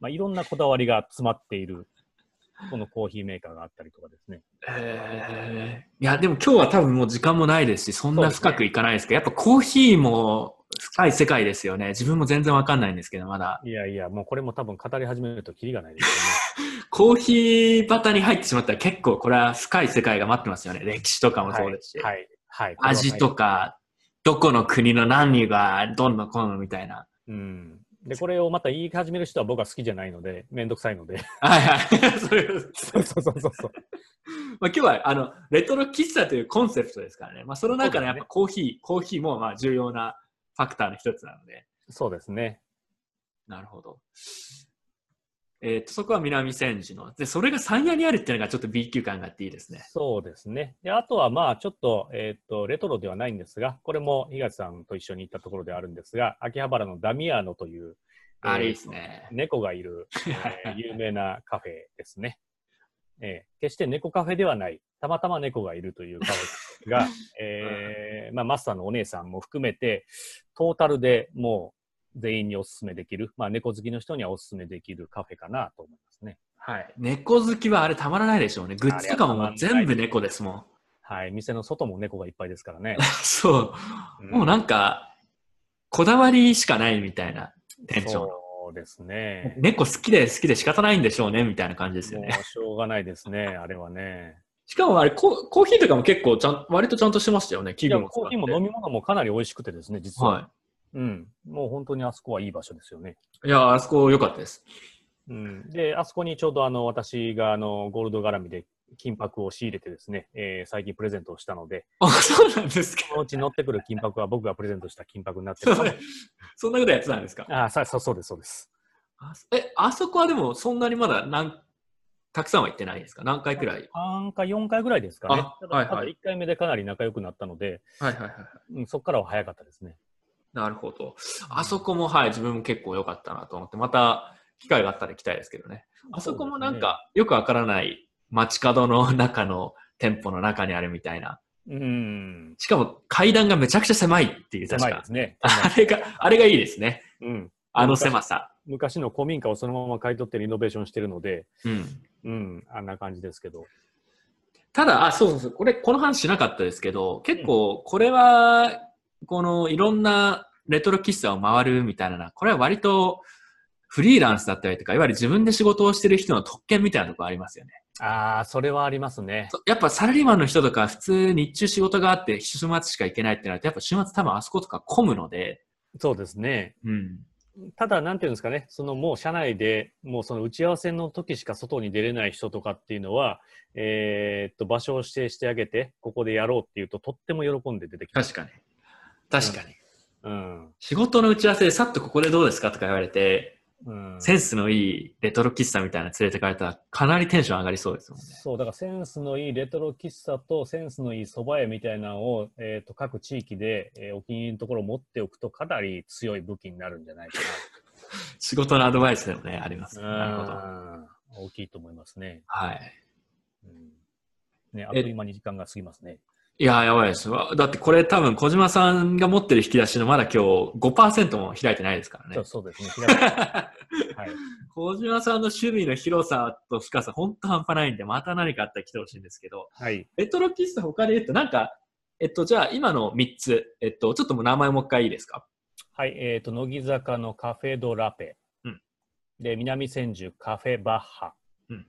まあ、いろんなこだわりが詰まっている、このコーヒーメーカーがあったりとかですね。えー、いや、でも今日は多分もう時間もないですし、そんな深くいかないですけど、やっぱコーヒーも深い世界ですよね。自分も全然わかんないんですけど、まだ。いやいや、もうこれも多分語り始めるとキリがないです コーヒーバタに入ってしまったら結構これは深い世界が待ってますよね。歴史とかよね。もそうですし。はい。はい。はい味と。か、どこの国の何がどんどんこうのみたいな。うん。で、これをまた言い始める人は僕は好きじゃないので、めんどくさいので。はいはい。それそうそうそうそうそう。まあ、今日はあのレトロ喫茶というコンセプトですからね。まあ、その中でやっぱコーヒー、コーヒーもまあ重要なファクターの一つなので。そうですね。なるほど。えっ、と、そこは南千住の。で、それが山谷にあるっていうのがちょっと B 級感があっていいですね。そうですね。で、あとはまあ、ちょっと、えっ、と、レトロではないんですが、これも東さんと一緒に行ったところであるんですが、秋葉原のダミアーノという、あれですね。猫がいる、えー 有名なカフェですね。えー決して猫カフェではない、たまたま猫がいるというカフェが、えーまあ、マスターのお姉さんも含めて、トータルでもう全員にお勧めできる、まあ、猫好きの人にはお勧めできるカフェかなと思いますね。はい。猫好きはあれたまらないでしょうね。グッズとかも全部猫ですもん。はい、店の外も猫がいっぱいですからね。そう。うんもうなんか、こだわりしかないみたいなテンション。そうですね。猫好きで好きで仕方ないんでしょうね、みたいな感じですよね。しょうがないですね、あれはね。しかもあれコ、コーヒーとかも結構ちゃん、割とちゃんとしてましたよね、気いや分も。コーヒーも飲み物もかなり美味しくてですね、実は。はうん。もう本当にあそこはいい場所ですよね。い。いや、あそこ良かったです。うん。で、あそこにちょうどあの、私があの、ゴールド絡みで金箔を仕入れてですね、えー最近プレゼントをしたので、あ、そうなんですか。そのうち乗ってくる金箔は僕がプレゼントした金箔になってるかも。そんなことやってたんですか？あさそうそうです、そうです。あえ、あそこはでもそんなにまだなんたくさんは行ってないですか？何回くらい？3回、4回ぐらいですかね。はいはいあと1回目でかなり仲良くなったので、はいはいはい。うん、そこからは早かったですね。なるほど。あそこも、はい、自分も結構良かったなと思って、また機会があったら行きたいですけどね。あそこもなんか、よくわからない街角の中の店舗の中にあるみたいな。うん。しかも階段がめちゃくちゃ狭いっていう、確か狭いで。すね。あれが、あれがいいですね。うん。あの狭さ。昔の古民家をそのまま買い取ってリノベーションしてるので、うん。うん、あんな感じですけど。ただ、あ、そうそうそう、これ、この話しなかったですけど、結構、これは、このいろんなレトロ喫茶を回るみたいなこれは割とフリーランスだったりとか、いわゆる自分で仕事をしてる人の特権みたいなところありますよね。ああ、それはありますね。やっぱサラリーマンの人とか、普通日中仕事があって、週末しか行けないってなると、やっぱ週末多分あそことか混むので、そうですね。うん。ただ、なんていうんですかね、そのもう社内でもうその打ち合わせの時しか外に出れない人とかっていうのは、えーっと、場所を指定してあげて、ここでやろうっていうと、とっても喜んで出てきます。確かに。確かに。うん。仕事の打ち合わせでさっとここでどうですかとか言われて、うん。センスのいいレトロ喫茶みたいなの連れてかれたら、かなりテンション上がりそうですもんね。そう、だからセンスのいいレトロ喫茶とセンスのいい蕎麦屋みたいなのを、えー、と各地域で、えーお気に入りのところを持っておくとかなり強い武器になるんじゃないか仕事のアドバイスでもね、あります。な。なるほど。うん大きいと思いますね。はい。うんね、あっという間に時間が過ぎますね。いやー、やばいです。わだってこれ多分小島さんが持ってる引き出しのまだ今日5%も開いてないですからねそう。ですね。開いてはい、小島さんの趣味の広さと深さ、ほんと半端ないんで、また何かあったら来てほしいんですけど、はい。レトロ喫茶他で言うと、なんか、えっと、じゃあ今の3つ、えっと、ちょっともう名前もう一回いいですか？はい。えっ、と、乃木坂のカフェドラペ。うんで、南千住カフェバッハ。うん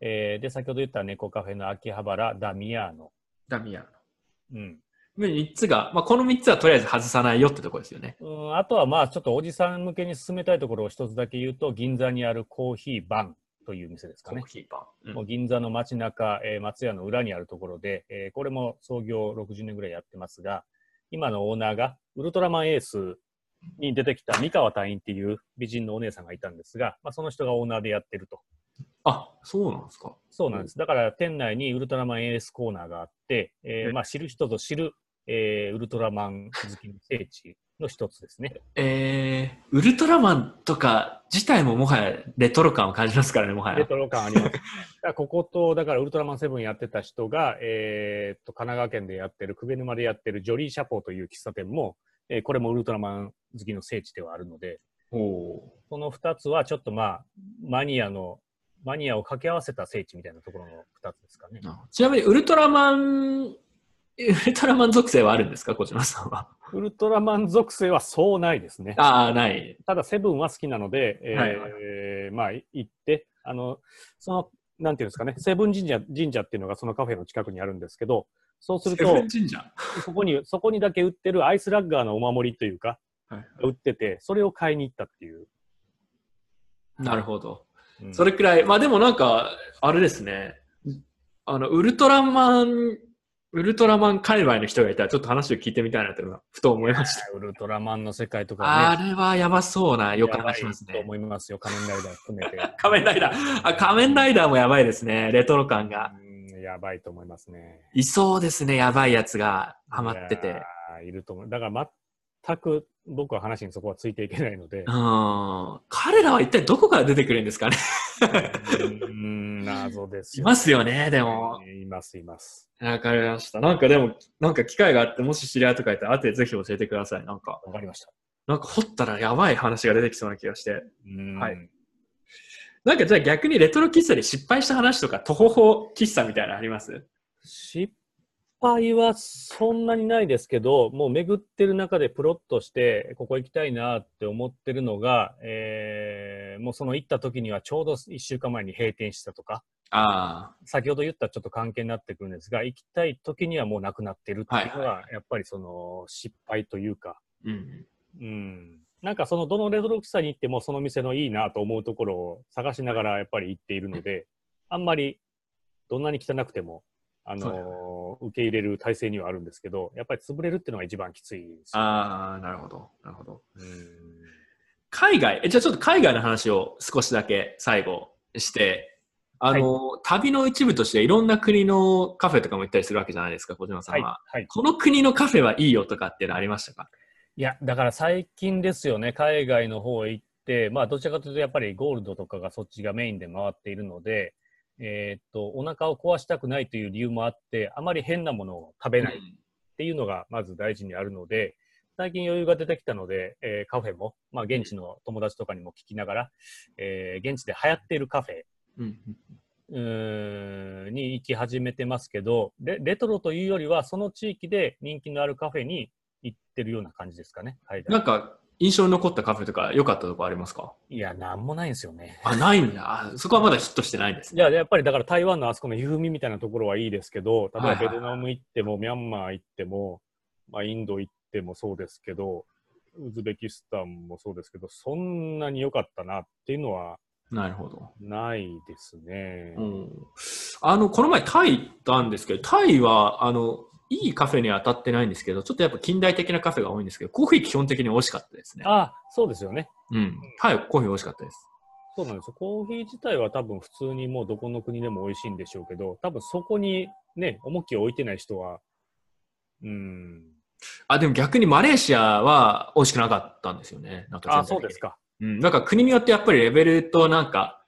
えーで、先ほど言った猫カフェの秋葉原ダミアーノ。ダミアンうん。の。3つが、まあ、この3つはとりあえず外さないよってところですよね。うん、あとはまあちょっとおじさん向けに進めたいところを一つだけ言うと銀座にあるコーヒーバン、という店ですかねコー。ヒーパン。うんもう銀座の街中、えー松屋の裏にあるところで、えーこれも創業60年ぐらいやってますが、今のオーナーがウルトラマンエースに出てきた三河隊員っていう美人のお姉さんがいたんですが、まあ、その人がオーナーでやってると。あ、そうなんですか。そうなんです。だから店内にウルトラマンエースコーナーがあって、えーえまあ、知る人ぞ知る、えーウルトラマン好きの聖地の一つですね。えー、ウルトラマンとか自体ももはやレトロ感を感じますからね、もはや。レトロ感あります。だここと、だからウルトラマンセブンやってた人が、えーっと、神奈川県でやってる、久米沼でやってるジョリーシャポーという喫茶店も、えーこれもウルトラマン好きの聖地ではあるので、おその二つはちょっとまあ、マニアの、マニアを掛け合わせた聖地みたいなところの二つですかね。ちなみにウルトラマン、ウルトラマン属性はあるんですか、小島さんは。ウルトラマン属性はそうないですね。ああ、ない。ただ、セブンは好きなので、えーはいはいまあ、行って、あの、その、なんていうんですかね、セブン神社、神社っていうのがそのカフェの近くにあるんですけど、そうすると。そこに、そこにだけ売ってるアイスラッガーのお守りというか、はい売ってて、それを買いに行ったっていう。なるほど。うんそれくらい、まあでもなんか、あれですね。あの、ウルトラマン、ウルトラマン界隈の人がいたら、ちょっと話を聞いてみたいなというのは、ふと思いました。ウルトラマンの世界とかね、あれはやばそうな予感がしますね。と思いますよ、仮面ライダー含めて。仮面ライダー。あ、仮面ライダーもやばいですね。レトロ感が。うんやばいと思いますね。いそうですね。やばいやつがハマってていいると思う。だから全く僕は話にそこはついていけないのでう、ん。彼らは一体どこから出てくるんですかね。うん、謎ですいよ、ますよね、でも。います、います。わかりました。なんかでも、なんか機会があって、もし知り合いとかいたら、後でぜひ教えてください。なんか、わかりました。なんか掘ったらやばい話が出てきそうな気がして。うんはいなんかじゃあ逆にレトロ喫茶で失敗した話とか、徒歩法喫茶みたいなのあります？失敗はそんなにないですけど、もう巡ってる中でプロットして、ここ行きたいなって思ってるのが、えーもうその行った時にはちょうど1週間前に閉店したとか、あ先ほど言ったちょっと関係になってくるんですが、行きたい時にはもうなくなってるっていうのはいが、やっぱりその失敗というか、あ、うん。うん。なんかそのどのレトロ喫茶に行ってもその店のいいなと思うところを探しながらやっぱり行っているので、あんまりどんなに汚くても、あのはい受け入れる体制にはあるんですけど、やっぱり潰れるっていうのが一番きついですよ。ああ、なるほど。なるほど。うん海外、え、じゃあちょっと海外の話を少しだけ最後して、あの、旅の一部としていろんな国のカフェとかも行ったりするわけじゃないですか、小島さはい。んは。はい。この国のカフェはいいよとかっていうのありましたか？いや、だから最近ですよね、海外の方へ行って、まあ、どちらかというと、やっぱりゴールドとかがそっちがメインで回っているので、えーっと、お腹を壊したくないという理由もあって、あまり変なものを食べないっていうのがまず大事にあるので、最近余裕が出てきたので、えーカフェも、まあ、現地の友達とかにも聞きながら、えー現地で流行っているカフェうん。うーんに行き始めてますけどレ、レトロというよりは、その地域で人気のあるカフェに行ってるような感じですかね、海外なんか、印象に残ったカフェとか良かったとこありますか？いや、なんもないんですよね。あ、ないんだ。あそこはまだヒットしてないんですね。いや、やっぱりだから台湾のあそこのユーミみたいなところはいいですけど、例えばはいはいベトナム行っても、ミャンマー行っても、まあ、インド行ってもそうですけど、ウズベキスタンもそうですけど、そんなに良かったなっていうのはなるほど。ないですね。うん。あの、この前タイ行ったんですけど、タイは、あの、いいカフェには当たってないんですけど、ちょっとやっぱ近代的なカフェが多いんですけど、コーヒー基本的に美味しかったですね。あそうですよね。うん。タイコーヒー美味しかったです。そうなんですよ。コーヒー自体は多分普通にもうどこの国でも美味しいんでしょうけど、多分そこにね、重きを置いてない人は、うん。あ、でも逆にマレーシアは美味しくなかったんですよね。なんかあ、そうですか。うん。なんか国によってやっぱりレベルとなんか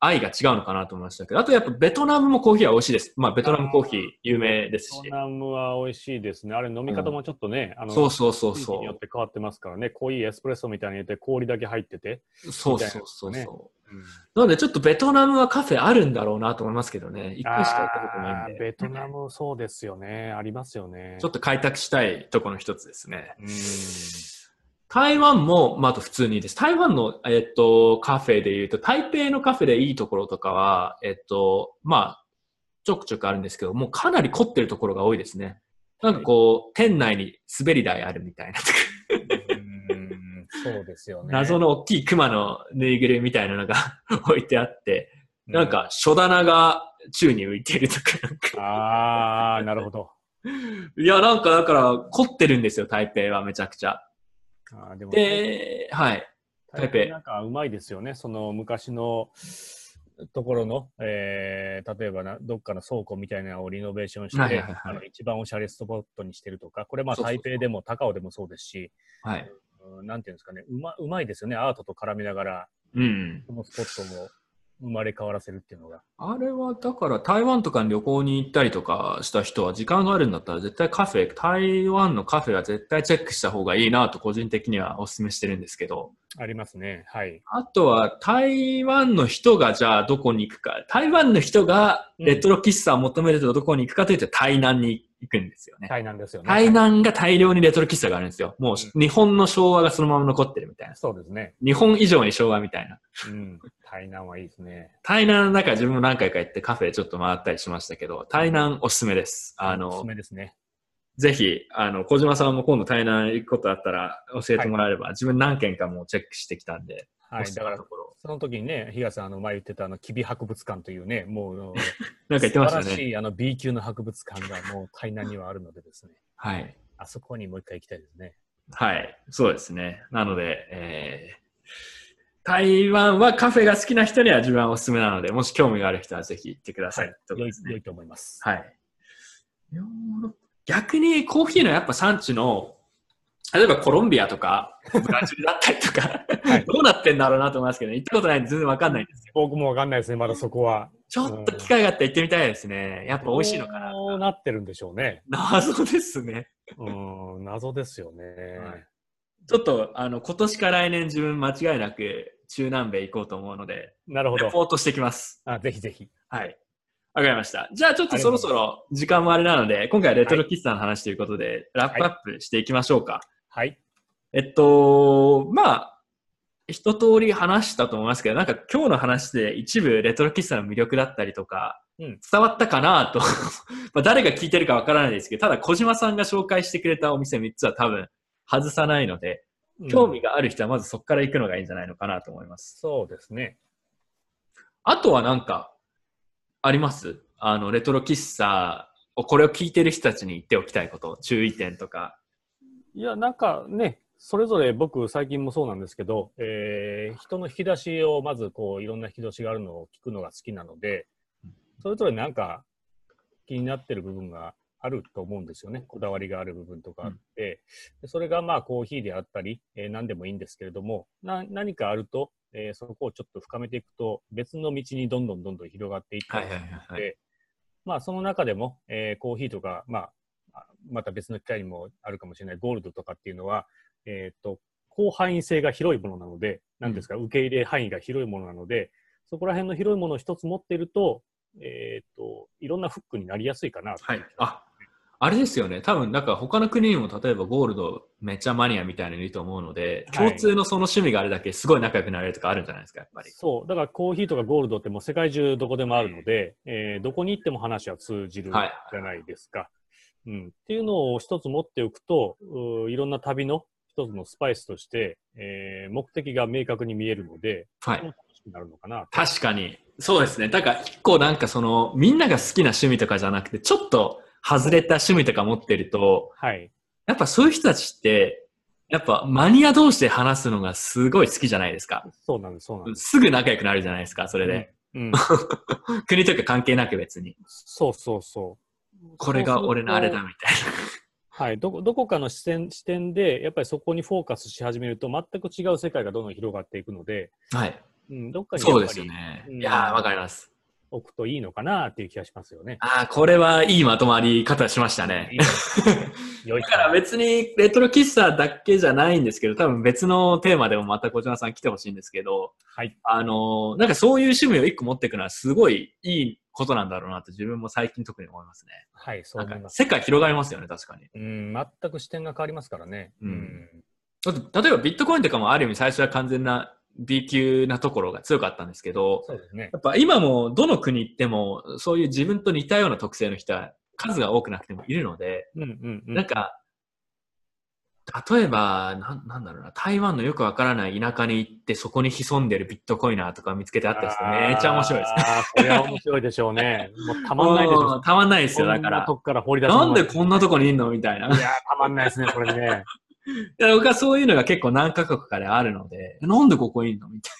愛が違うのかなと思いましたけど、あとやっぱベトナムもコーヒーは美味しいです。まあベトナムコーヒー有名ですしベト。ナムは美味しいですね。あれ飲み方もちょっとね、あの、そうそうそうそによって変わってますからね、濃いエスプレッソみたいに入れて氷だけ入ってて。う。そうそうそうそう。ねなのでちょっとベトナムはカフェあるんだろうなと思いますけどね。一回しか行ったことないんで。ベトナムそうですよね。ありますよね。ちょっと開拓したいところの一つですね。うん。台湾も、まあ、あと普通にです。台湾の、えっと、カフェで言うと、台北のカフェでいいところとかは、えっと、まあ、ちょくちょくあるんですけど、もうかなり凝ってるところが多いですね。なんかこう、店内に滑り台あるみたいな。うんそうですよね。謎の大きい熊のぬいぐるみみたいなのが 置いてあって、なんか、書棚が宙に浮いてるとか。ああ、なるほど。いや、なんか、だから、凝ってるんですよ、台北はめちゃくちゃ。あーでもで、はい。台北なんかうまいですよね。その昔のところの、えー例えばなどっかの倉庫みたいなのをリノベーションして、はいはいはいあの一番おしゃれスポットにしてるとか、これまあ台北でも高尾でもそうですし、はい。うんなんていうんですかね、うまうまいですよね。アートと絡みながら、うん。このスポットも生まれ変わらせるっていうのが。あれは、だから、台湾とかに旅行に行ったりとかした人は、時間があるんだったら、絶対カフェ、台湾のカフェは絶対チェックした方がいいなと、個人的にはお勧めしてるんですけど、ありますね。はい。あとは、台湾の人がじゃあどこに行くか。台湾の人がレトロ喫茶を求めるとどこに行くかというと、台南に行くんですよね。台南ですよね。台南が大量にレトロ喫茶があるんですよ。もう日本の昭和がそのまま残ってるみたいな。そうですね。日本以上に昭和みたいな。うん。台南はいいですね。台南の中自分も何回か行ってカフェちょっと回ったりしましたけど、台南おすすめです。あおすすの、めですね。ぜひ、あの、小島さんも今度台南行くことあったら教えてもらえれば、自分何軒かもうチェックしてきたんで、はい。だからところ。その時にね、東さん、あの前言ってたあの、吉備博物館というね、もう、なんか言ってましたね。素晴らしいあの B 級の博物館がもう台南にはあるのでですね、はい。あそこにもう一回行きたいですね。はい。そうですね。なので、えー、台湾はカフェが好きな人には自分はおすすめなので、もし興味がある人はぜひ行ってくださ。はいい。といね良いと思います。はい。逆にコーヒーのやっぱ産地の、例えばコロンビアとか、ブラジルだったりとか、はいどうなってんだろうなと思いますけど、行ったことないんで全然わかんないんですよ。僕もわかんないですね、まだそこは。ちょっと機会があったら行ってみたいですね。やっぱ美味しいのかな。どうなってるんでしょうね。謎ですね。うん、謎ですよね。はいちょっと、あの、今年か来年自分間違いなく中南米行こうと思うので、なるほど。レポートしてきます。あぜひぜひ。はい。わかりました。じゃあちょっとそろそろ時間もあれなので、今回はレトロ喫茶の話ということで、ラップアップしていきましょうか。はい。えっと、まあ、一通り話したと思いますけど、なんか今日の話で一部レトロ喫茶の魅力だったりとか、うん伝わったかなと。まあ誰が聞いてるかわからないですけど、ただ小島さんが紹介してくれたお店3つは多分外さないので、興味が、がある人はまずそこから行くのがいいんじゃないのかなと思います。そうですね。あとはなんか、あります？あの、レトロ喫茶を、これを聞いてる人たちに言っておきたいこと、注意点とか。いや、なんかね、それぞれ僕、最近もそうなんですけど、えー人の引き出しをまずこういろんな引き出しがあるのを聞くのが好きなので、それぞれなんか気になってる部分があると思うんですよね。こだわりがある部分とかあって、でそれがまあコーヒーであったり、えー何でもいいんですけれども、な何かあると、えーそこをちょっと深めていくと、別の道にどんどんどんどん広がっていって、はいはいはいはいでまあその中でも、えーコーヒーとか、まあ、あまた別の機会にもあるかもしれないゴールドとかっていうのは、えっ、と、広範囲性が広いものなので、なんですか、受け入れ範囲が広いものなので、そこら辺の広いものを一つ持っていると、えっ、と、いろんなフックになりやすいかなと。はい。あ、あれですよね。多分、なんか他の国にも例えばゴールドめっちゃマニアみたいなのいると思うので、はい共通のその趣味があるだけすごい仲良くなれるとかあるんじゃないですか、やっぱり。そう。だからコーヒーとかゴールドってもう世界中どこでもあるので、えーどこに行っても話は通じるじはいゃないですか。うん。っていうのを一つ持っておくと、いろんな旅の一つのスパイスとして、えー目的が明確に見えるので、はい。楽しくなるのかなと。確かに。そうですね。だから一個なんかその、みんなが好きな趣味とかじゃなくて、ちょっと外れた趣味とか持ってると、はい。やっぱそういう人たちって、やっぱマニア同士で話すのがすごい好きじゃないですか。そうなんです、そうなんです。すぐ仲良くなるじゃないですか、それで。うん。国とか関係なく別に。そうそうそう。これが俺のあれだみたいはい、どこどこかの視点視点で、やっぱりそこにフォーカスし始めると、全く違う世界がどんどん広がっていくので、な。はい。うん、どっかにそうですよね。うんいやー、わかります。置くといいのかなっていう気がしますよね。ああ、これはいいまとまり方しましたね。だから別にレトロ喫茶だけじゃないんですけど、多分別のテーマでもまた小島さん来てほしいんですけど、はい。あのーなんかそういう趣味を一個持っていくのはすごいいいことなんだろうなって自分も最近特に思いますね。はい、そうなんか思います。世界広がりますよね、確かに。うん、全く視点が変わりますからね。うんだって例えばビットコインとかもある意味最初は完全な B 級なところが強かったんですけど、そうですねや。っぱ今もどの国行ってもそういう自分と似たような特性の人は数が多くなくてもいるので、うんうんうん。なんか例えば、なんなんだろうな、台湾のよくわからない田舎に行って、そこに潜んでるビットコイナーとか見つけてあったりして、めっちゃ面白いですね。ああ、これは面白いでしょうね。もうたまんないですうんたまんないですよ、だからこから掘り出なんでこんなとこにいんの？みたいな。いやー、たまんないですね、これね。僕はそういうのが結構何カ国かであるので、なんでここにいんの？みたい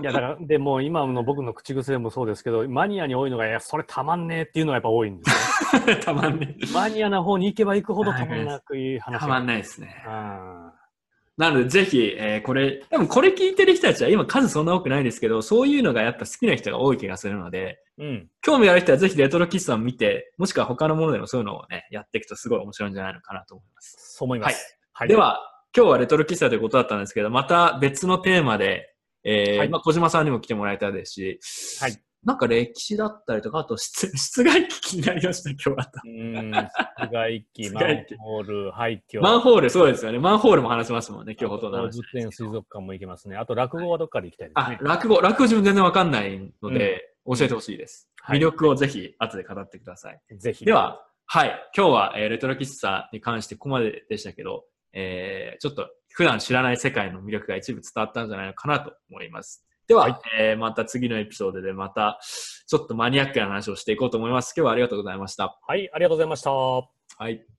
いや、だから、でもう今の僕の口癖もそうですけど、マニアに多いのが、いや、それたまんねえっていうのがやっぱ多いんですよ。な。たまんねマニアな方に行けば行くほどたまんなくいい話たまんないですね。うんなので、ぜひ、えーこれ、多分これ聞いてる人たちは今数そんな多くないですけど、そういうのがやっぱ好きな人が多い気がするので、うん。興味ある人はぜひレトロ喫茶を見て、もしくは他のものでもそういうのをね、やっていくとすごい面白いんじゃないのかなと思います。そう思います。はい。で、は、今日はレトロ喫茶ということだったんですけど、また別のテーマで、えーはいまあ、小島さんにも来てもらいたいですし、はいなんか歴史だったりとか、あと室 室外機気になりました、今日は。うん。室外機、マンホール、廃墟。マンホール、そうですよね。マンホールも話しますもんね、今日ほとんど動物園、水族館も行けますね。あと、落語はどっかで行きたいですあね、。落語、落語自分全然わかんないので、教えてほしいです。はい魅力をぜひ後で語ってください。ぜひ。で、は、はい。今日は、えーレトロ喫茶に関してここまででしたけど、えーちょっと普段知らない世界の魅力が一部伝わったんじゃないのかなと思います。では、はいえーまた次のエピソードでまたちょっとマニアックな話をしていこうと思います。今日はありがとうございました。はい、ありがとうございました。はい。